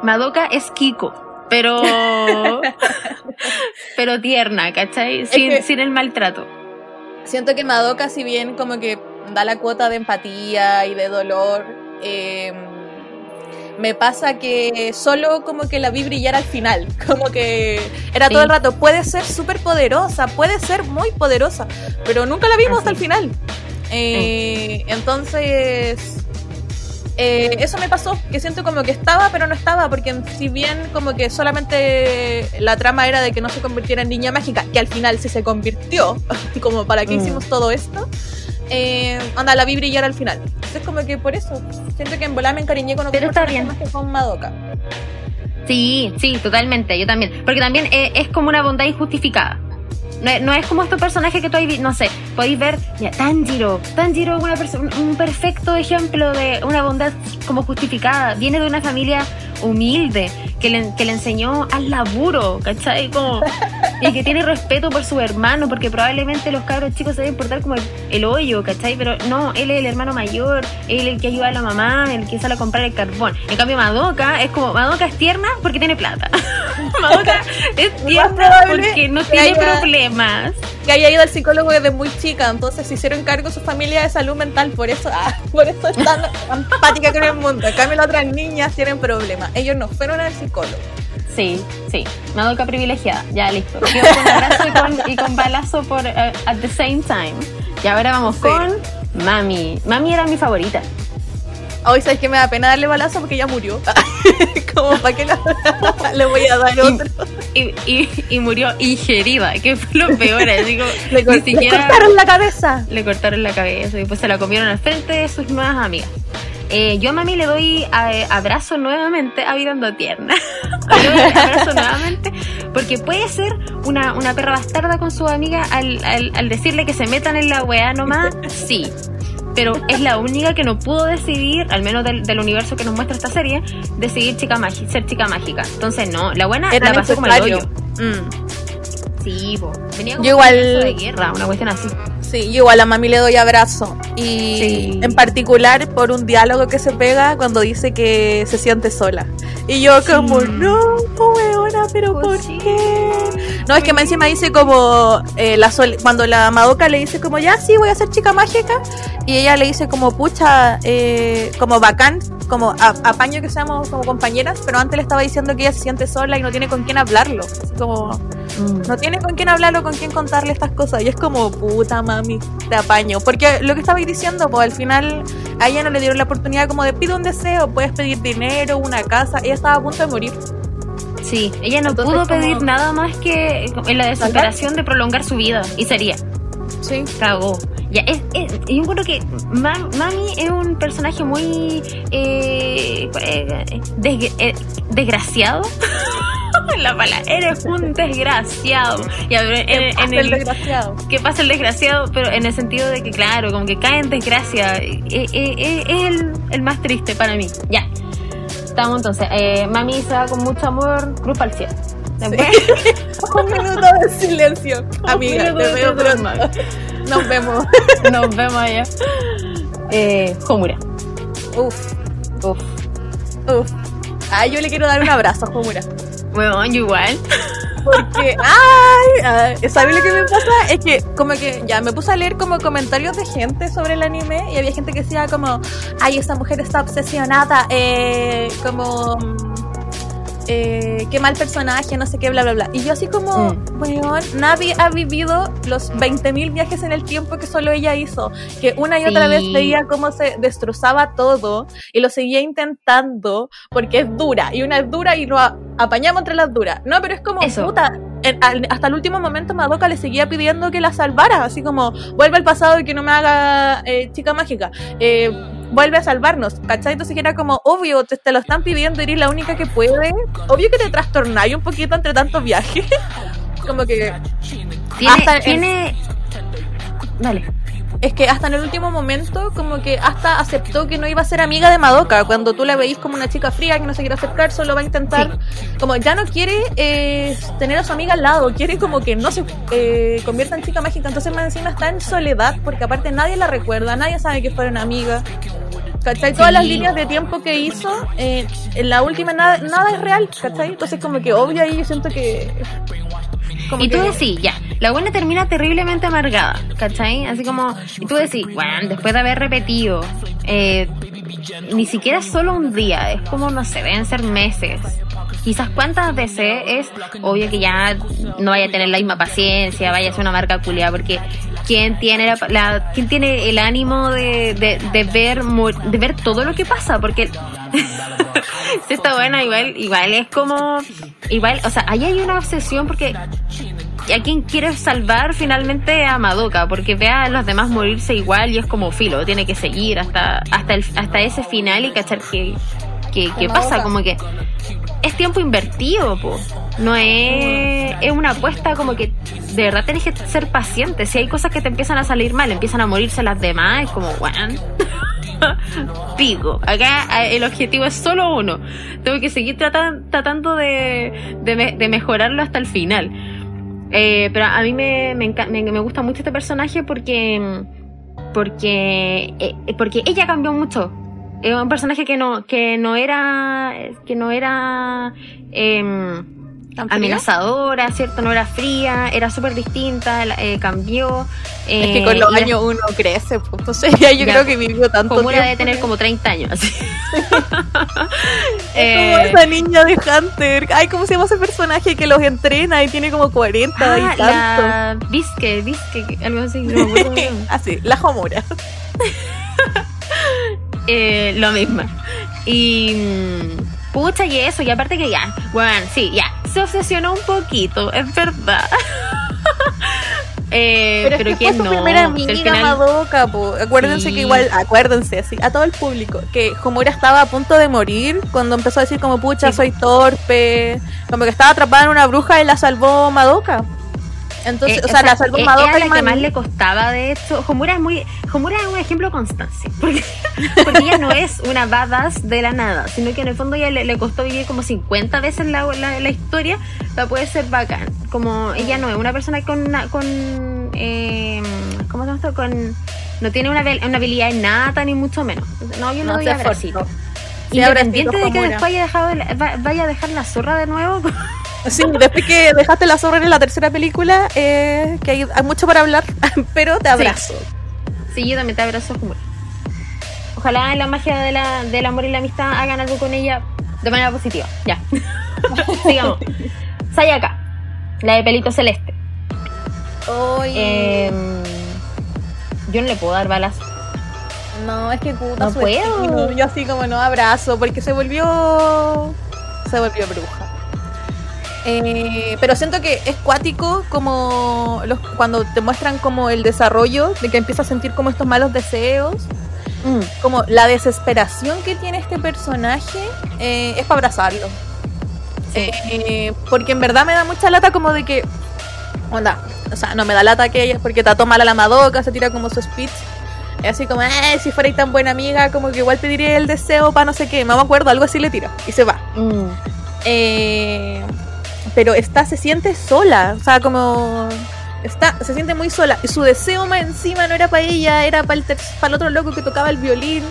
Madoka es Kiko, pero pero tierna, ¿cachai? Sin, que- sin el maltrato. Siento que Madoka, si bien como que da la cuota de empatía y de dolor, eh, me pasa que solo como que la vi brillar al final. Como que era Sí. todo el rato, puede ser súper poderosa, puede ser muy poderosa, pero nunca la vimos Así. hasta el final. Eh, Entonces... eh, eso me pasó, que siento como que estaba, pero no estaba, porque si bien como que solamente la trama era de que no se convirtiera en niña mágica, que al final sí se convirtió, como para qué Mm. hicimos todo esto, eh, anda, la vi brillar al final. Entonces como que por eso, siento que en volar me encariñé con otro Pero está personaje bien. más que con Madoka. Sí, sí, totalmente, yo también. Porque también eh, es como una bondad injustificada. No, no es como estos personajes que tú hay, no sé, podéis ver, mira, Tanjiro, Tanjiro es una perso- un- un perfecto ejemplo de una bondad como justificada. Viene de una familia humilde que le, que le enseñó al laburo, ¿cachai? Como, y que tiene respeto por su hermano, porque probablemente los cabros chicos se deben portar como el, el hoyo, ¿cachai? Pero no, él es el hermano mayor, él es el que ayuda a la mamá, el que sale a comprar el carbón. En cambio, Madoka es como, Madoka es tierna porque tiene plata. Madoka es tierna probable porque no tiene haya- problemas. Que haya ido al psicólogo desde muy chica, entonces se hicieron cargo su familia de salud mental, por eso, ah, por eso es tan empática con el mundo. En cambio, las otras niñas tienen problemas. Ellos no fueron al psicólogo. Sí, sí. Madoka privilegiada. Ya, listo. Con abrazo y con, y con balazo por eh, at the same time. Y ahora vamos Sí. con Mami. Mami era mi favorita. Hoy sabes que me da pena darle balazo porque ya murió. como para la- le voy a dar otro. Y, y, y murió ingerida, que fue lo peor. Así como, Le, ni le siquiera cortaron la cabeza. le cortaron la cabeza y después se la comieron al frente de sus nuevas amigas. Eh, yo a mami le doy abrazo nuevamente a Virando Tierna. le doy abrazo nuevamente porque puede ser una, una perra bastarda con su amiga al, al, al decirle que se metan en la weá nomás. Sí. Pero es la única que no pudo decidir, al menos del, del universo que nos muestra esta serie, decidir chica mágica, ser chica mágica. Entonces no, la buena Era la pasó como el hoyo. Mm. Sí, po. Venía como Yo igual- de guerra, una cuestión así. Sí, yo igual a mami le doy abrazo. Y Sí. en particular por un diálogo que se pega cuando dice que se siente sola. Y yo como, Sí. no, weona, pero Pues ¿por sí. qué? No, es que más encima dice como, eh, la Sol- cuando la Madoka le dice como, ya sí, voy a ser chica mágica. Y ella le dice como, pucha, eh, como bacán, como a- apaño que seamos como compañeras, pero antes le estaba diciendo que ella se siente sola y no tiene con quién hablarlo. Así como, Mm. no tiene con quién hablarlo, con quién contarle estas cosas. Y es como, puta mami, te apaño. Porque lo que diciendo, pues al final a ella no le dieron la oportunidad como de pide un deseo, puedes pedir dinero, una casa. Ella estaba a punto de morir. Sí, ella no Entonces, pudo como- pedir nada más que en la desesperación de prolongar su vida. Y sería, Sí. cagó. Ya, es, es- yo creo que Ma- Mami es un personaje muy eh, eh, eh, desgraciado. la palabra, eres un desgraciado. Y ver, en, en el el, desgraciado. que pasa el desgraciado, pero en el sentido de que, claro, como que cae en desgracia. Eh, eh, eh, es el, el más triste para mí. Ya. Estamos entonces. Eh, mami se va con mucho amor, cruz al cielo. Después, un minuto de silencio. Amiga, te veo pronto. Nos vemos. nos vemos allá. Eh, Homura. Uf, Uf. uf. Ay, yo le quiero dar un abrazo a Homura. Bueno, yo igual. Porque, ay, ay, ¿sabes lo que me pasa? Es que como que ya me puse a leer como comentarios de gente sobre el anime y había gente que decía como, ay, esa mujer está obsesionada, eh, como, mm, eh, qué mal personaje, no sé qué, bla, bla, bla. Y yo así como, Mm. weón, nadie ha vivido los 20.000 viajes en el tiempo que solo ella hizo, que una y otra Sí. vez veía cómo se destrozaba todo y lo seguía intentando porque es dura y una es dura y lo apañamos entre las duras. No, pero es como, Eso. puta, en- al- hasta el último momento Madoka le seguía pidiendo que la salvara, así como, vuelve al pasado y que no me haga eh, chica mágica. Eh, vuelve a salvarnos, ¿cachai? Entonces era como, obvio, te, te lo están pidiendo, eres la única que puede. Obvio que te trastornáis un poquito entre tantos viajes. como que Tiene. Hasta. Dale. es que hasta en el último momento como que hasta aceptó que no iba a ser amiga de Madoka cuando tú la veís como una chica fría que no se quiere acercar solo va a intentar como ya no quiere eh, tener a su amiga al lado quiere como que no se eh, convierta en chica mágica entonces más encima está en soledad porque aparte nadie la recuerda nadie sabe que fueron amigas ¿Cachai? Todas las líneas de tiempo que hizo, eh, en la última nada, nada es real, ¿cachai? Entonces como que obvio ahí yo siento que... como Y tú decís, ya, la buena termina terriblemente amargada, ¿cachai? Así como, y tú decís, bueno, después de haber repetido, eh, ni siquiera es solo un día, es como, no sé, deben ser meses. Quizás cuántas veces es obvio que ya no vaya a tener la misma paciencia, vaya a ser una marca culiada, porque ¿quién tiene, la, la- ¿quién tiene el ánimo de, de, de ver de ver todo lo que pasa? Porque si está buena, igual, igual es como, igual, o sea, ahí hay una obsesión porque a quien quiere salvar finalmente a Madoka, porque ve a los demás morirse igual y es como filo, tiene que seguir hasta hasta el, hasta ese final y cachar que, que, que pasa, como que es tiempo invertido, po. No es, es una apuesta como que de verdad tenés que ser paciente. Si hay cosas que te empiezan a salir mal, empiezan a morirse las demás, es como, bueno, pico. Acá eh, el objetivo es solo uno. Tengo que seguir tratan- tratando de, de, me- de mejorarlo hasta el final. Eh, pero a mí me, me, me gusta mucho este personaje porque porque eh, porque ella cambió mucho es un personaje que no que no era que no era em, amenazadora, ¿cierto? No era fría, era súper distinta, eh, cambió. Es eh, que con los años uno crece, pues. Entonces ya yo Ya. creo que vivió tanto Homura tiempo. debe tener como 30 años. así. Es Eh, como esa niña de Hunter. Ay, ¿cómo se llama ese personaje que los entrena y tiene como 40 ah, y tanto? la Bisque, Bisque, algo así. No se llama. Así, la Homura. Eh, lo mismo. Y. mm, Pucha, y eso, y aparte que ya, bueno, sí, ya, se obsesionó un poquito, es verdad. Eh, pero Pero, es que fue su no. primera amiga, final- Madoka, po. Acuérdense Sí. que igual, acuérdense, así, a todo el público, que Homura estaba a punto de morir cuando empezó a decir como, pucha, Sí. soy torpe, como que estaba atrapada en una bruja y la salvó Madoka. Entonces, Eh, o sea, la salvó eh, Madoka era y la que más le costaba, de hecho. Homura es muy. Homura es un ejemplo de constancia. Porque, porque ella no es una badass de la nada, sino que en el fondo ella le, le costó vivir como 50 veces la, la, la historia para poder ser bacán. Como ella no es una persona con. Una, con eh, ¿Cómo se llama esto? Con. No tiene una, una habilidad innata, ni mucho menos. No, yo no, No doy abracito, Independiente de que después haya dejado vaya a dejar la zorra de nuevo, Sí, después que dejaste la zorra en la tercera película, eh, que hay, hay mucho para hablar, pero te abrazo. Sí, yo también te abrazo como. Ojalá en la magia de la, del amor y la amistad hagan algo con ella de manera positiva. Ya. Sigamos. Sayaka, la de pelito celeste. Oye, Em, yo no le puedo dar balas. no, es que puta no puedo. Yo así como no abrazo, porque se volvió. Se volvió bruja. Eh, pero siento que es cuático como los, cuando te muestran como el desarrollo de que empieza a sentir como estos malos deseos, como la desesperación que tiene este personaje, eh, es para abrazarlo. Sí. Eh, porque en verdad me da mucha lata como de que. Onda, o sea, no me da lata que ella, porque trató mal a la Madoka, se tira como su speech. Es así como, eh, si fuerais tan buena amiga, como que igual pediría el deseo para no sé qué. No me acuerdo, algo así le tira y se va. Mm. Eh, pero está, se siente sola, o sea, como. Está, se siente muy sola. Y su deseo más encima no era para ella, era para el, para el otro loco que tocaba el violín.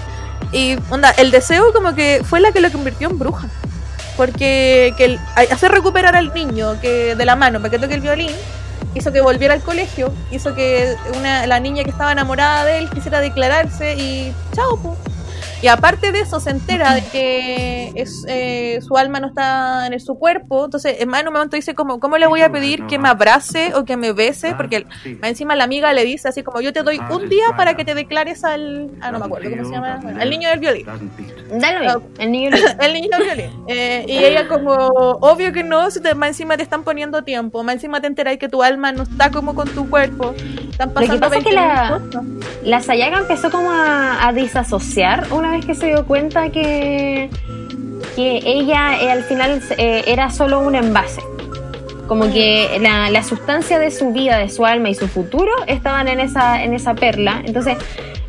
Y onda, el deseo como que fue la que lo convirtió en bruja. Porque que el- hacer recuperar al niño que de la mano para que toque el violín hizo que volviera al colegio, hizo que una, la niña que estaba enamorada de él quisiera declararse y chao, po. Y aparte de eso se entera de que es, eh, su alma no está en su cuerpo, entonces en más en un momento dice como, ¿cómo le voy a pedir que me abrace o que me bese? Porque más encima la amiga le dice así como, yo te doy un día para que te declares al... Ah, no me acuerdo cómo se llama. Bueno, al niño del violín. Da lo mismo. El niño lo El niño del violín. Eh, y ella como, obvio que no, si te, más encima te están poniendo tiempo, más encima te enteras que tu alma no está como con tu cuerpo. Están que pasando pasa es que 20.000 la-. La Sayaka empezó como a, a disasociar una vez que se dio cuenta que, que ella eh, al final eh, era solo un envase. Como que la, la sustancia de su vida, de su alma y su futuro estaban en esa, en esa perla. Entonces,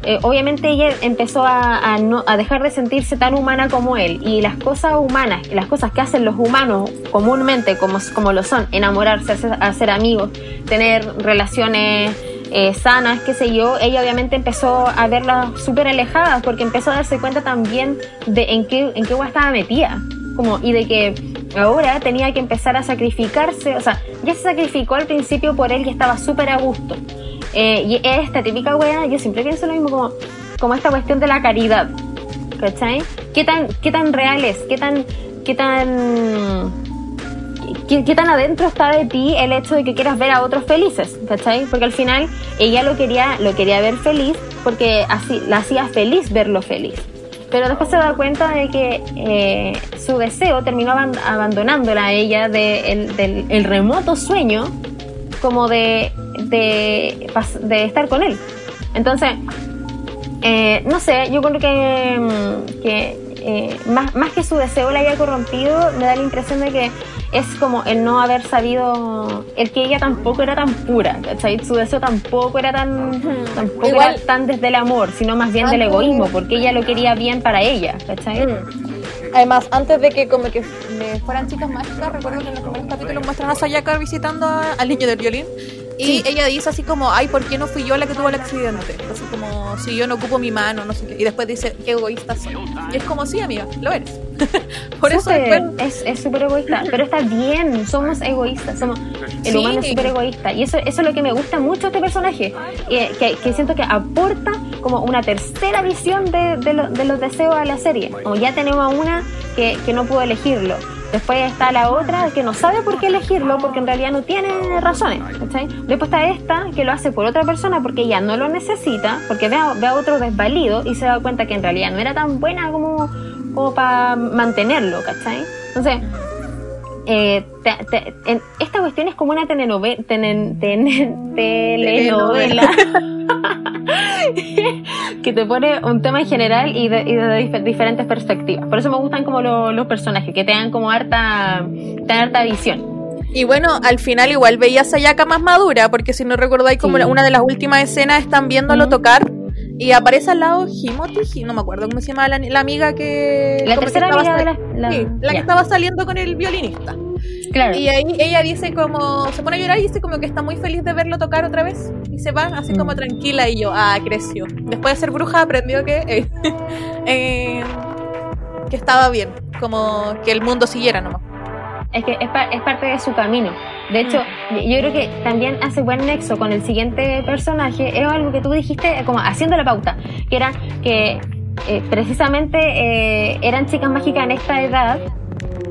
eh, obviamente ella empezó a, no- a dejar de sentirse tan humana como él. Y las cosas humanas, las cosas que hacen los humanos comúnmente, como, como lo son, enamorarse, hacer, hacer amigos, tener relaciones eh, sanas, qué sé yo, ella obviamente empezó a verlas súper alejadas porque empezó a darse cuenta también de en qué, en qué estaba metida. Como, y de que ahora tenía que empezar a sacrificarse, o sea, ya se sacrificó al principio por él y estaba súper a gusto. Eh, y esta típica wea, yo siempre pienso lo mismo como, como esta cuestión de la caridad. ¿Cachai? ¿Qué tan, qué tan real es? ¿Qué tan, qué tan, qué, qué tan adentro está de ti el hecho de que quieras ver a otros felices? ¿Cachai? Porque al final ella lo quería, lo quería ver feliz porque así, la hacía feliz verlo feliz. Pero después se da cuenta de que eh, su deseo terminó aban- abandonándola a ella de el- del el remoto sueño como de, de, de estar con él. Entonces, eh, no sé, yo creo que, mm, que eh, más, más que su deseo la haya corrompido, me da la impresión de que es como el no haber sabido, el que ella tampoco era tan pura, ¿cachai? Su deseo tampoco era tan, tampoco Igual- era tan desde el amor, sino más bien del egoísmo, porque ella lo quería bien para ella, ¿cachai? Mm. Además, antes de que como que me fueran chicas mágicas, recuerdo que en los primeros capítulos muestran a Sayaka visitando a- al niño del violín. Y ella dice así como, ay, ¿por qué no fui yo la que tuvo el accidente? Así como, si yo no ocupo mi mano, no sé qué. Y después dice, qué egoísta soy. Y es como, sí, amiga, lo eres. Por eso Súper, es súper egoísta, pero está bien, somos egoístas, somos, el Sí. humano es súper egoísta. Y eso, eso es lo que me gusta mucho de este personaje, eh, que, que siento que aporta como una tercera visión de, de, lo- de los deseos a la serie. Como ya tenemos una que, que no pudo elegirlo. Después está la otra que no sabe por qué elegirlo porque en realidad no tiene razones. ¿cachai? Después está esta que lo hace por otra persona porque ella no lo necesita, porque ve a, ve a otro desvalido y se da cuenta que en realidad no era tan buena como, como para mantenerlo. ¿cachai? Entonces, eh, te- te- en- esta cuestión es como una telenove- tenen- tenen- telenovela que te pone un tema en general y de, y de dif- diferentes perspectivas. Por eso me gustan como lo- los personajes, que tengan como harta, harta visión. Y bueno, al final igual veía a Sayaka más madura, porque si no recordáis, como Sí. una de las últimas escenas están viéndolo tocar y aparece al lado Himoti, Hi- no me acuerdo cómo se llama la, la amiga que... La que tercera estaba amiga de la... la- sí, la que estaba saliendo con el violinista. Claro. Y ahí ella dice como, se pone a llorar y dice como que está muy feliz de verlo tocar otra vez. Y se va así como Mm. tranquila y yo, ah, creció. Después de ser bruja aprendió que, eh, eh, que estaba bien, como que el mundo siguiera nomás. Es que es, pa- es parte de su camino. De hecho, Mm. yo creo que también hace buen nexo con el siguiente personaje. Es algo que tú dijiste, eh, como haciendo la pauta, que era que eh, precisamente eh, eran chicas mágicas en esta edad.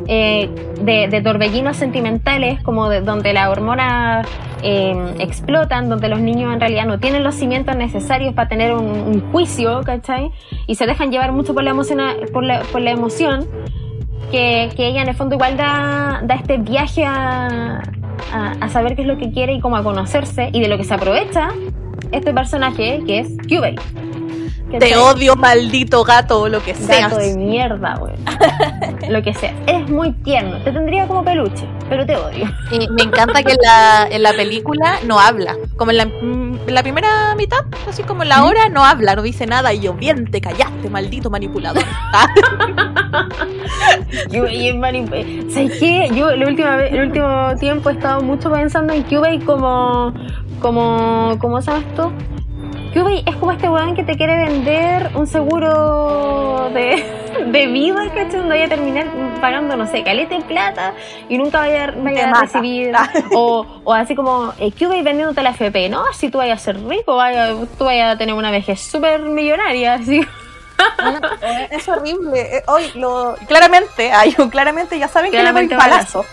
eh, de, de torbellinos sentimentales, como de, donde las hormonas eh, explotan, donde los niños en realidad no tienen los cimientos necesarios para tener un, un juicio, ¿cachai? Y se dejan llevar mucho por la emoción, por la, por la emoción que, que ella en el fondo igual da, da este viaje a, a, a saber qué es lo que quiere y cómo a conocerse y de lo que se aprovecha este personaje que es Cubey. Te odio, maldito gato, o lo que seas. Gato de mierda, güey. lo que sea. Es muy tierno. Te tendría como peluche, pero te odio. Y me encanta que en la, en la película no habla. Como en la, la primera mitad, así como la hora, no habla, no dice nada. Y yo, bien, te callaste, maldito manipulador. Cubey es manip- ¿Sabes qué? Yo el último, el último tiempo he estado mucho pensando en Cubey como, como, ¿cómo sabes esto? Cubey es como este weón que te quiere vender un seguro de, de vida, ¿cachai? Donde vaya a terminar pagando, no sé, caleta de plata y nunca vaya, vaya a recibir. O, o así como eh, Cubey vendiéndote la FP, ¿no? Si tú vayas a ser rico, vaya, tú vayas a tener una vejez súper millonaria, así. Es horrible. Eh, hoy lo claramente, ay, claramente ya saben que le doy palazo.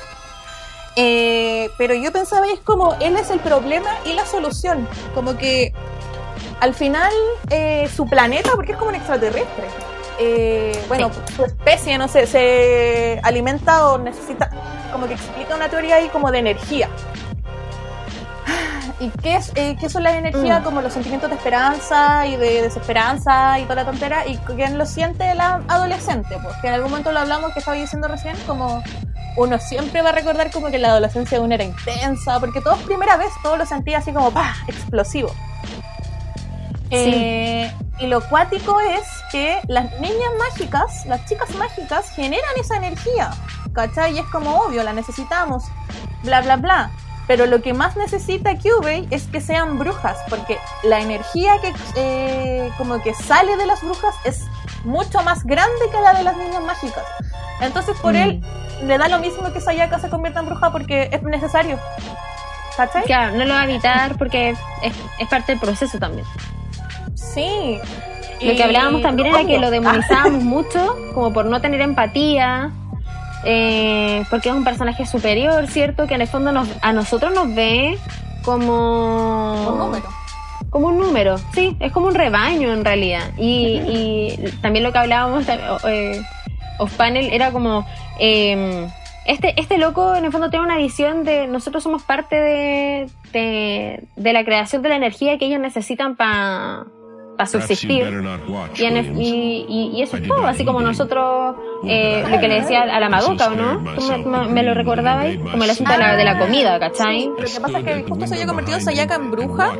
Eh, pero yo pensaba es como él es el problema y la solución. Como que al final eh, su planeta, porque es como un extraterrestre. Eh, bueno, su especie, no sé, se alimenta o necesita, como que explica una teoría ahí como de energía. ¿Y qué, es, eh, qué son las energías? Mm. Como los sentimientos de esperanza y de desesperanza y toda la tontera. Y quien lo siente la adolescente, pues que en algún momento lo hablamos que estaba diciendo recién, como uno siempre va a recordar como que la adolescencia de uno era intensa, porque todos primera vez, todo lo sentía así como ¡pah! explosivo. Eh, y lo cuático es que las niñas mágicas, las chicas mágicas, generan esa energía, ¿cachai? Y es como obvio, la necesitamos, bla, bla, bla. Pero lo que más necesita Cubey es que sean brujas, porque la energía que eh, como que sale de las brujas es mucho más grande que la de las niñas mágicas. Entonces por Mm. él le da lo mismo que Sayaka se convierta en bruja porque es necesario. ¿Cachai? Claro, no lo va a evitar porque es, es parte del proceso también. Sí. Lo que hablábamos también era que lo demonizábamos mucho, como por no tener empatía, eh, porque es un personaje superior, ¿cierto? Que en el fondo nos, a nosotros nos ve como... Un número. Como un número, sí, es como un rebaño en realidad. Y, y también lo que hablábamos eh, off panel era como... eh, este, este loco en el fondo tiene una visión de nosotros somos parte de, de, de la creación de la energía que ellos necesitan para subsistir. Y, en y- y- y eso es todo, así como nosotros, eh, lo que le decía a la Madoka, ¿o no? Tú me, lo recordabas, como el asunto de la, de la comida, ¿cachai? Lo que pasa es que justo se había convertido Sayaka en bruja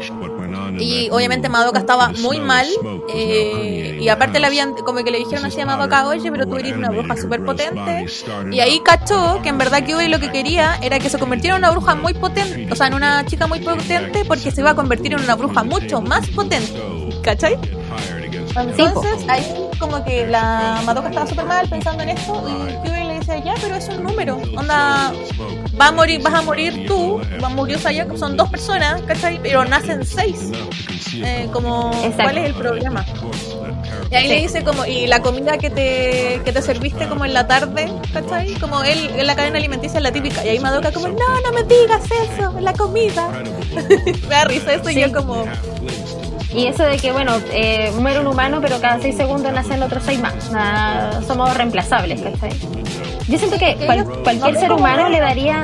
Y obviamente Madoka estaba muy mal. eh, y aparte le habían, como que le dijeron así a Madoka, oye, pero tú eres una bruja súper potente. Y ahí cachó que en verdad Kyubey lo que quería era que se convirtiera en una bruja muy potente, o sea, en una chica muy potente, porque se iba a convertir en una bruja mucho más potente. ¿Cachai? Entonces ahí como que la Madoka estaba súper mal pensando en esto y Kyubey le dice, ya, pero es un número. Onda, va a morir, vas a morir tú, va morir Sayaka, son dos personas, ¿cachai? Pero nacen seis. Eh, como, Exacto. ¿cuál es el problema? Y ahí le dice como, y la comida que te, que te serviste como en la tarde, ¿cachai? Como él, en la cadena alimenticia es la típica. Y ahí Madoka como, no, no me digas eso, la comida. me da risa eso y yo como, Y eso de que, bueno, eh, muere un humano, pero cada seis segundos nacen otros seis más. Nada, somos reemplazables, ¿cachai? Yo siento que cual- cualquier ser humano le daría.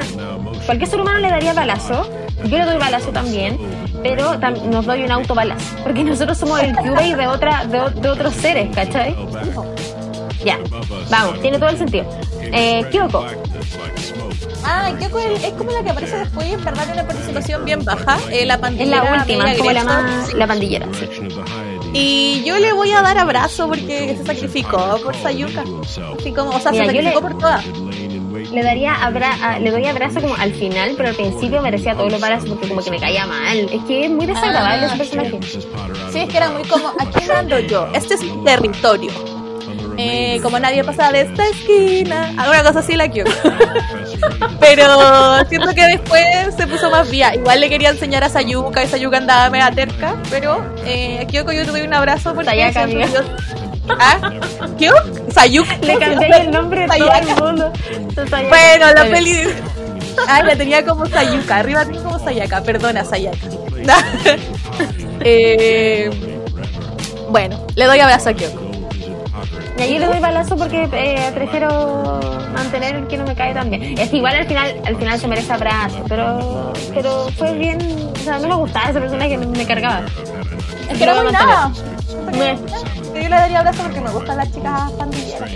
Cualquier ser humano le daría balazo. Yo le doy balazo también, pero tam- nos doy un autobalazo. Porque nosotros somos el QA de, otra, de, de otros seres, ¿cachai? Ya, vamos, tiene todo el sentido. Eh, Kyoko, Ah, Kyoko es, es como la que aparece después en verdad una participación bien baja. Eh, la es pandillera la última, es como la, más, la pandillera. sí. Y yo le voy a dar abrazo porque se sacrificó por Sayuka. Así como, o sea, Mira, se sacrificó le- por todas. Le daría abra a- le doy abrazo como al final, pero al principio merecía todos los balazos porque como que me caía mal. Es que es muy desagradable Ah, ese personaje. Sí, es que era muy como, aquí mando yo, este es mi territorio. Eh, como nadie pasa de esta esquina, alguna cosa así la Kyoko. pero siento que después se puso más vía. Igual le quería enseñar a Sayuka, y Sayuka andaba mega terca, pero eh, a Kyoko yo te doy un abrazo porque Sayaka, yo- ¿Ah? ¿Kyoko? Sayuka. Le cambié el nombre de todo Sayaka. el mundo. Sayaka. Bueno, la peli. Ah, la tenía como Sayuka. Arriba tenía como Sayaka. Perdona, Sayaka. eh, bueno, le doy abrazo a Kyoko. Y ahí le doy balazo porque eh, prefiero mantener el que no me cae tan bien. Es que igual al final, al final se merece abrazo, pero, pero fue bien, o sea, no me gustaba ese personaje, me, me cargaba. Es que Lo muy nada. Me- Yo le daría abrazo porque me gustan las chicas pandilleras.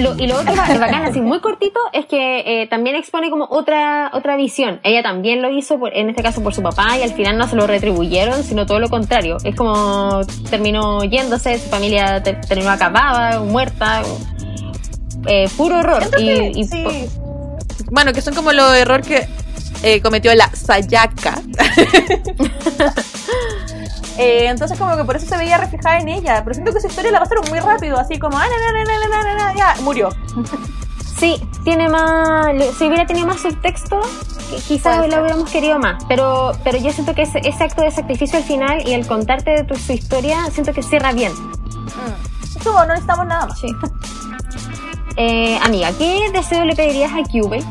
Lo- y lo otro ba- bacán, así muy cortito, es que eh, también expone como otra otra visión. Ella también lo hizo, por- en este caso por su papá, y al final no se lo retribuyeron, sino todo lo contrario. Es como terminó yéndose, su familia te- terminó acabada, muerta, eh, puro Y, y po- sí. Bueno, que son como los errores que eh, cometió la Sayaka. Eh, entonces como que por eso se veía reflejada en ella. Pero siento que su historia la pasaron muy rápido, así como, ah, na, na, na, ya, murió. Sí, tiene más. Si hubiera tenido más subtexto, qui- quizás lo hubiéramos querido más. Pero, pero yo siento que ese, ese acto de sacrificio al final y el contarte de tu, su historia, siento que cierra bien. Mm. Es como, no necesitamos nada más. Sí. Eh, amiga, ¿qué deseo le pedirías a Cube?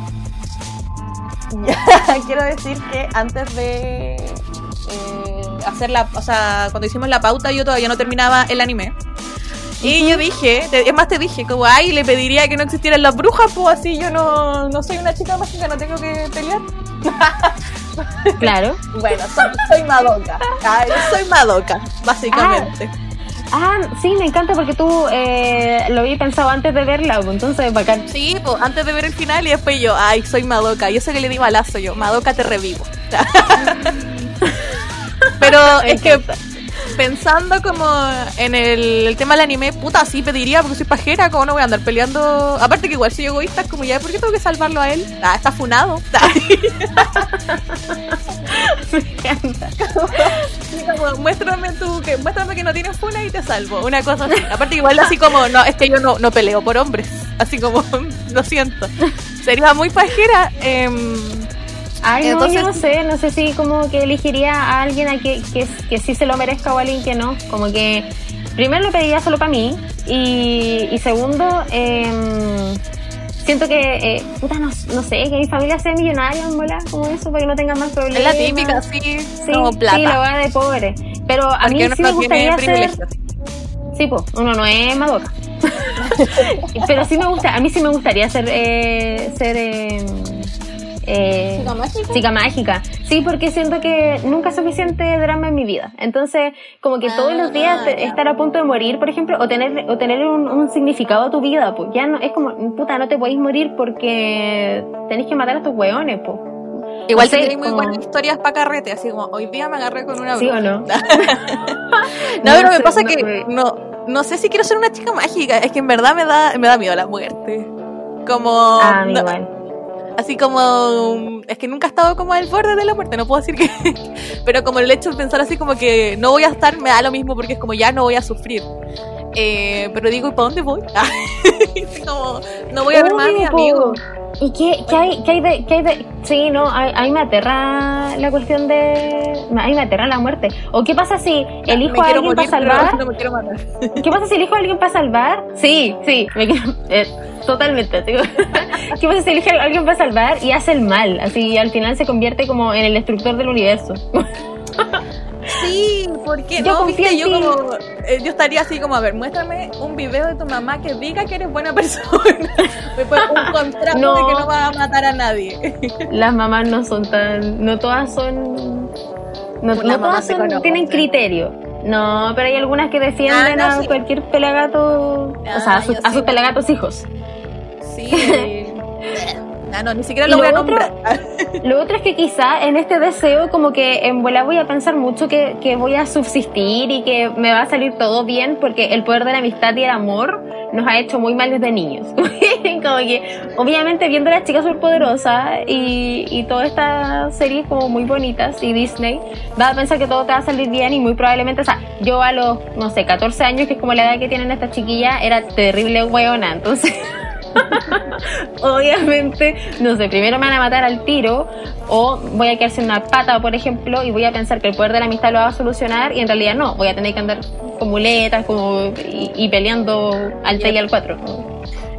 Quiero decir que antes de eh, hacer la, o sea, cuando hicimos la pauta yo todavía no terminaba el anime. Y yo dije, te- es más te dije, como, ay, le pediría que no existieran las brujas, pues así yo no, no soy una chica mágica, no tengo que pelear. Claro. Bueno, soy, soy Madoka. Ay, soy Madoka, básicamente. Ah, sí, me encanta porque tú eh, lo había pensado antes de verla, pues, entonces bacán. Sí, pues antes de ver el final y después yo, ay, soy Madoka. Y eso que le di balazo yo, Madoka te revivo. Pero es que pensando como en el, el tema del anime, puta, sí pediría porque soy pajera, como no voy a andar peleando. Aparte que igual soy egoísta, es como ya, ¿por qué tengo que salvarlo a él? Ah, está funado. Me encanta. Así como, muéstrame tú, que, muéstrame que no tienes funa y te salvo. Una cosa así. Aparte igual así como, no, es que yo no, no peleo por hombres. Así como, lo siento. Sería muy pajera. em, Ay, no, yo no sé, no sé si como que elegiría a alguien a que, que, que sí se lo merezca o a alguien que no. Como que primero lo pediría solo para mí y, y segundo, em, siento que, eh, puta, no, no sé, que mi familia sea millonaria, en bola, como eso, para que no tengan más problemas. es la típica, sí, Sí, como plata. sí, la de pobre. Pero a porque mí uno sí me no gustaría ser... Sí, pues, uno no es Madoka. Pero sí me gusta, a mí sí me gustaría ser, eh, ser eh, ¿Chica mágica? chica mágica. Sí, porque siento que nunca es suficiente drama en mi vida. Entonces, como que todos los días Ah, ya. estar a punto de morir, por ejemplo, o tener, o tener un, un significado a tu vida, pues ya no, es como, puta, no te podéis morir porque tenés que matar a tus hueones, pues. Igual No tiene muy como- buenas historias para carrete, así como hoy día me agarré con una ¿Sí bruja. o no? No, pero me sé, pasa no que no, no sé si quiero ser una chica mágica, es que en verdad me da, me da miedo la muerte. Como Ah, no- igual. Así como es que nunca he estado como al borde de la muerte, no puedo decir que pero como el hecho de pensar así como que no voy a estar me da lo mismo porque es como ya no voy a sufrir. Eh, pero digo, ¿y para dónde voy? Como, no voy a ver más a mis amigos. ¿Y qué, qué hay, qué hay de, qué hay de...? Sí, no, a, a mí me aterra la cuestión de... A mí me aterra la muerte. ¿O qué pasa si elijo a alguien morir, para salvar? no me quiero matar. ¿Qué pasa si elijo a alguien para salvar? Sí, sí, me quiero- eh, totalmente. digo. ¿Qué pasa si elijo a alguien para salvar y hace el mal? Así al final se convierte como en el destructor del universo. Sí, porque Yo no, viste, como eh, yo estaría así como, a ver, muéstrame un video de tu mamá que diga que eres buena persona. Un contrato No. de que no va a matar a nadie. Las mamás no son tan... No todas son... No, no todas son- tienen criterio. No, pero hay algunas que defienden Ah, no, a sí. cualquier pelagato, o Ah, sea, a, sus- yo a sí. sus pelagatos hijos. Sí. Ah, no, ni siquiera lo lo voy a otro- nombrar. Lo otro es que quizá en este deseo como que en vuela voy a pensar mucho que, que voy a subsistir y que me va a salir todo bien porque el poder de la amistad y el amor nos ha hecho muy mal desde niños. como que obviamente viendo a las chicas superpoderosas y, y todas estas series como muy bonitas y Disney, va a pensar que todo te va a salir bien y muy probablemente, o sea, yo a los, no sé, 14 años, que es como la edad que tienen estas chiquillas, era terrible hueona, entonces... Obviamente, no sé, primero me van a matar al tiro o voy a quedarse en una pata, por ejemplo, y voy a pensar que el poder de la amistad lo va a solucionar y en realidad no, voy a tener que andar con muletas como, y, peleando al T y al 4.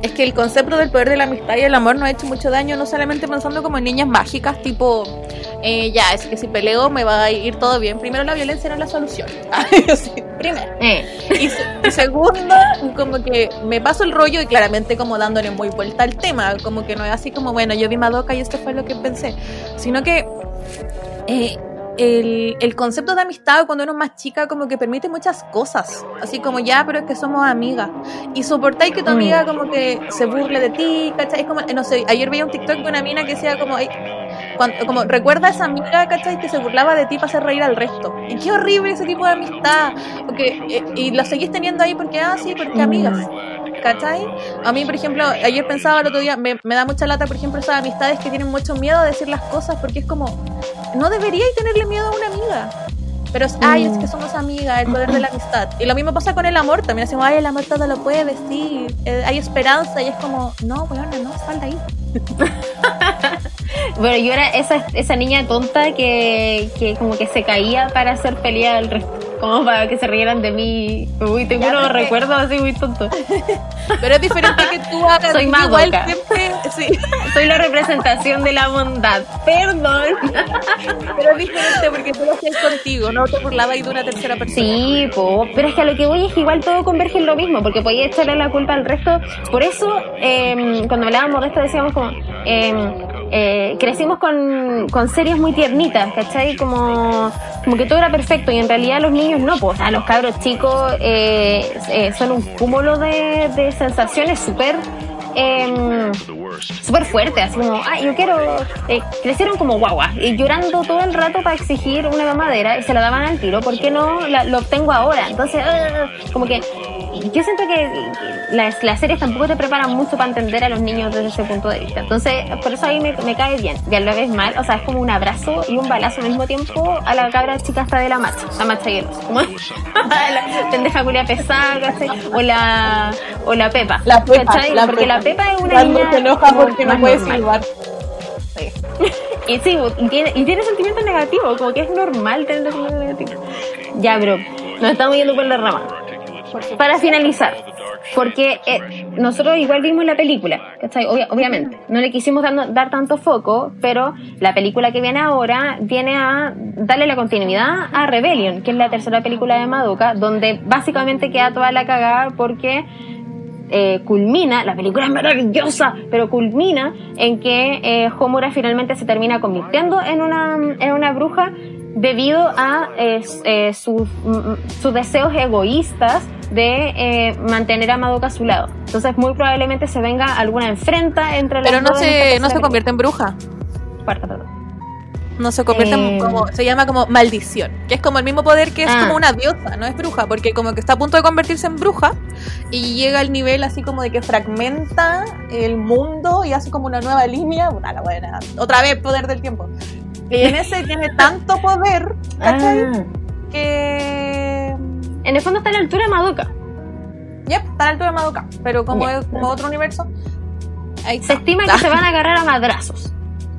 Es que el concepto del poder de la amistad y el amor nos ha hecho mucho daño, no solamente pensando como en niñas mágicas, tipo, eh, ya, es que si peleo me va a ir todo bien. Primero, la violencia no es la solución. Primero. Eh, Y, se- y segundo, como que me paso el rollo y claramente como dándole muy vuelta al tema, como que no es así como, bueno, yo vi Madoka y esto fue lo que pensé, sino que eh, el, el concepto de amistad cuando uno es más chica como que permite muchas cosas, así como ya, pero es que somos amigas, y soportáis que tu Mm. amiga como que se burle de ti, ¿cachai? Es como, no sé, ayer veía un TikTok de una mina que decía como, "Ay, cuando- como recuerda a esa amiga, ¿cachai? Que se burlaba de ti para hacer reír al resto. Y qué horrible ese tipo de amistad. Porque, eh, y la seguís teniendo ahí porque, ah, sí, porque amigas. ¿Cachai? A mí, por ejemplo, ayer pensaba el otro día, me, me da mucha lata, por ejemplo, esas amistades que tienen mucho miedo a decir las cosas porque es como, no deberíais tenerle miedo a una amiga. Pero, es, ay, es que somos amigas, el poder de la amistad. Y lo mismo pasa con el amor, también decimos, ay, el amor todo lo puede vestir, eh, hay esperanza, y es como, no, bueno, no, sal de ahí. bueno, yo era esa, esa niña tonta que, que como que se caía para hacer pelea al resto, como para que se rieran de mí. Uy, tengo Ya, unos recuerdos así muy tontos. Pero es diferente que tú hagas Soy más igual siempre, sí. Soy la representación de la bondad. Perdón. Pero es diferente porque tú lo hacías contigo, no te burlabas de una tercera persona. Sí, po, pero es que a lo que voy es que igual todo converge en lo mismo, porque podía echarle la culpa al resto. Por eso, eh, cuando hablábamos de esto, decíamos como, eh, eh, crecimos con, con series muy tiernitas, ¿cachai? Como, como que todo era perfecto y en realidad los niños no, pues, o los cabros chicos eh, eh, son un cúmulo de, sensaciones súper... Eh, súper fuerte, así como, ay, yo quiero. eh, crecieron como guaguas, y llorando todo el rato para exigir una mamadera y se la daban al tiro, ¿por qué no la- lo obtengo ahora? Entonces, ah, como que yo siento que las, las series tampoco te preparan mucho para entender a los niños desde ese punto de vista. Entonces, por eso a mí me, me cae bien. Ya lo ves mal, o sea, es como un abrazo y un balazo al mismo tiempo a la cabra chica hasta de la marcha, la marcha hielos. Como la pendeja culia pesada. O la, o la Pepa. La Pepa, ¿cachai? la Porque la Pepa. Es una Cuando niña se enoja porque no puede silbar. Y sí, y tiene, y tiene sentimientos negativos, como que es normal tener sentimientos negativos. Ya, bro, nos estamos yendo por la rama. Para finalizar, porque eh, nosotros igual vimos la película, ¿cachai? Obvia- obviamente, no le quisimos dar, dar tanto foco, pero la película que viene ahora viene a darle la continuidad a Rebellion, que es la tercera película de Madoka, donde básicamente queda toda la cagada porque eh, culmina, la película es maravillosa, pero culmina en que eh, Homura finalmente se termina convirtiendo en una, en una bruja debido a eh, sus, mm, sus deseos egoístas de eh, mantener a Madoka a su lado. Entonces muy probablemente se venga alguna enfrenta entre Pero no dos en esta se, no se convierte en bruja. Cuarta. No se convierte en Eh. como. Se llama como maldición. Que es como el mismo poder que es Ah. como una diosa, no es bruja. Porque como que está a punto de convertirse en bruja. Y llega al nivel así como de que fragmenta el mundo y hace como una nueva línea. Puta la buena. Otra vez poder del tiempo. Y en ese tiene tanto poder, ¿cachai? Ah. Que. En el fondo está a la altura de Madoka. Yep, está a la altura de Madoka. Pero como es como otro universo. Ahí Se estima que se van a agarrar a madrazos.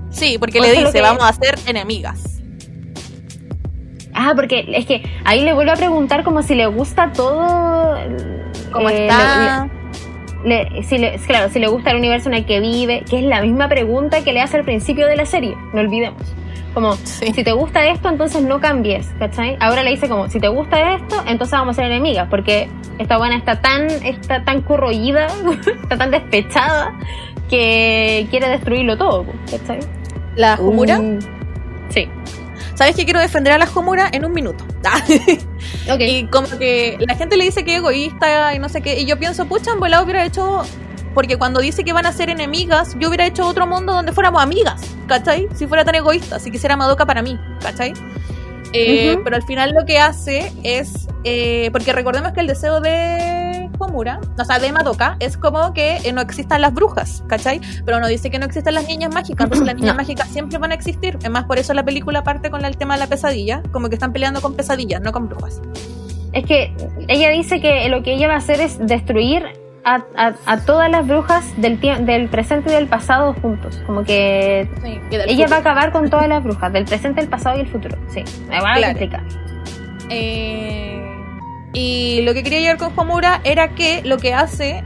Sí, porque le dice, vamos a ser enemigas. Ah, porque es que ahí le vuelvo a preguntar como si le gusta todo. ¿Cómo eh, está? le- le- si le- claro, si le gusta el universo en el que vive, que es la misma pregunta que le hace al principio de la serie, no olvidemos. Como, Sí. si te gusta esto, entonces no cambies, ¿cachai? Ahora le dice como, si te gusta esto, entonces vamos a ser enemigas, porque esta buena está tan, está tan corroída, está tan despechada, que quiere destruirlo todo, ¿cachai? La Homura. Mm, sí. ¿Sabes que quiero defender a la Homura en un minuto? Y como que la gente le dice que es egoísta y no sé qué. Y yo pienso, pucha, en volado hubiera hecho. Porque cuando dice que van a ser enemigas, yo hubiera hecho otro mundo donde fuéramos amigas, ¿cachai? Si fuera tan egoísta, si quisiera Madoka para mí, ¿cachai? Eh. Pero al final lo que hace es. eh, porque recordemos que el deseo de Homura, o sea, de Madoka, es como que eh, no existan las brujas, ¿cachai? Pero no dice que no existen las niñas mágicas, entonces las niñas No. mágicas siempre van a existir. Es más, por eso la película parte con el tema de la pesadilla, como que están peleando con pesadillas, no con brujas. Es que ella dice que lo que ella va a hacer es destruir a, a- a todas las brujas del, del presente y del pasado juntos. Como que Sí, ella va a acabar con todas las brujas, del presente, el pasado y el futuro. Sí, me va a Claro. explicar. Eh, y lo que quería llegar con Homura era que lo que hace,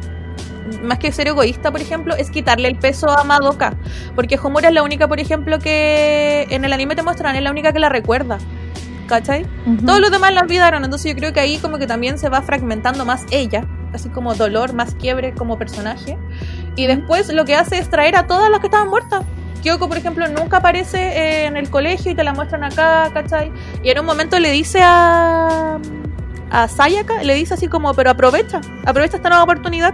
más que ser egoísta, por ejemplo, es quitarle el peso a Madoka. Porque Homura es la única, por ejemplo, que en el anime te muestran, es la única que la recuerda. ¿Cachai? Todos los demás la olvidaron, entonces yo creo que ahí como que también se va fragmentando más ella, así como dolor, más quiebre como personaje. Y después lo que hace es traer a todas las que estaban muertas. Kyoko, por ejemplo, nunca aparece eh, en el colegio y te la muestran acá, ¿cachai? Y en un momento le dice a, a Sayaka, le dice así como, pero aprovecha, aprovecha esta nueva oportunidad.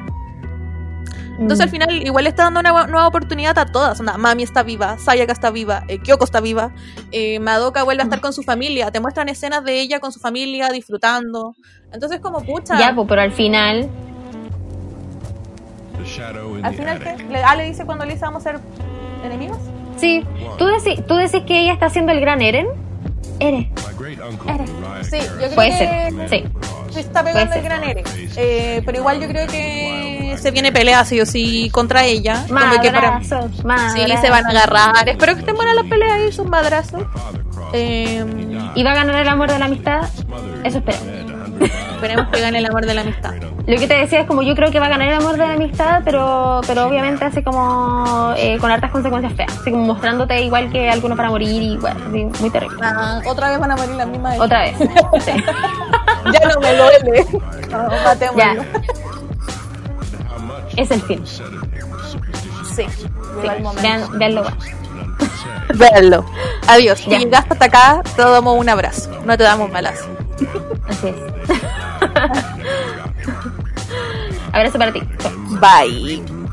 Entonces al Mm. final igual le está dando una nue- nueva oportunidad a todas. Onda, Mami está viva, Sayaka está viva, eh, Kyoko está viva, eh, Madoka vuelve a estar con su familia. Te muestran escenas de ella con su familia disfrutando. Entonces como pucha. Ya, pues, pero al final, al final ¿qué? Le, ah, le dice cuando le dice vamos a ser enemigos. sí. ¿Tú decís, ¿Tú decís que ella está haciendo el gran Eren? Eren. Sí, yo creo Puede que ser, sí. se está pegando Puede el gran Eren. Eh, pero igual yo creo que se viene pelea sí o sí contra ella. Como que para- Madrazos, Sí, madrazos. se van a agarrar. Espero que estén buenas las peleas y sus madrazos. Eh, ¿Y va a ganar el amor de la amistad? Eso espero. esperemos que gane el amor de la amistad. Lo que te decía es como yo creo que va a ganar el amor de la amistad, pero, pero obviamente así como eh, con hartas consecuencias feas, así como mostrándote igual que alguno para morir y bueno, así, muy terrible. Ah, otra vez van a morir las mismas. de- Otra vez. Sí. Ya no me duele. No. Ya. Es el fin. Sí. Sí. Vean, veanlo. Véanlo. Adiós. Si llegaste hasta acá, te damos un abrazo. No te damos balazo. Así es. Abrazo para ti. Bye.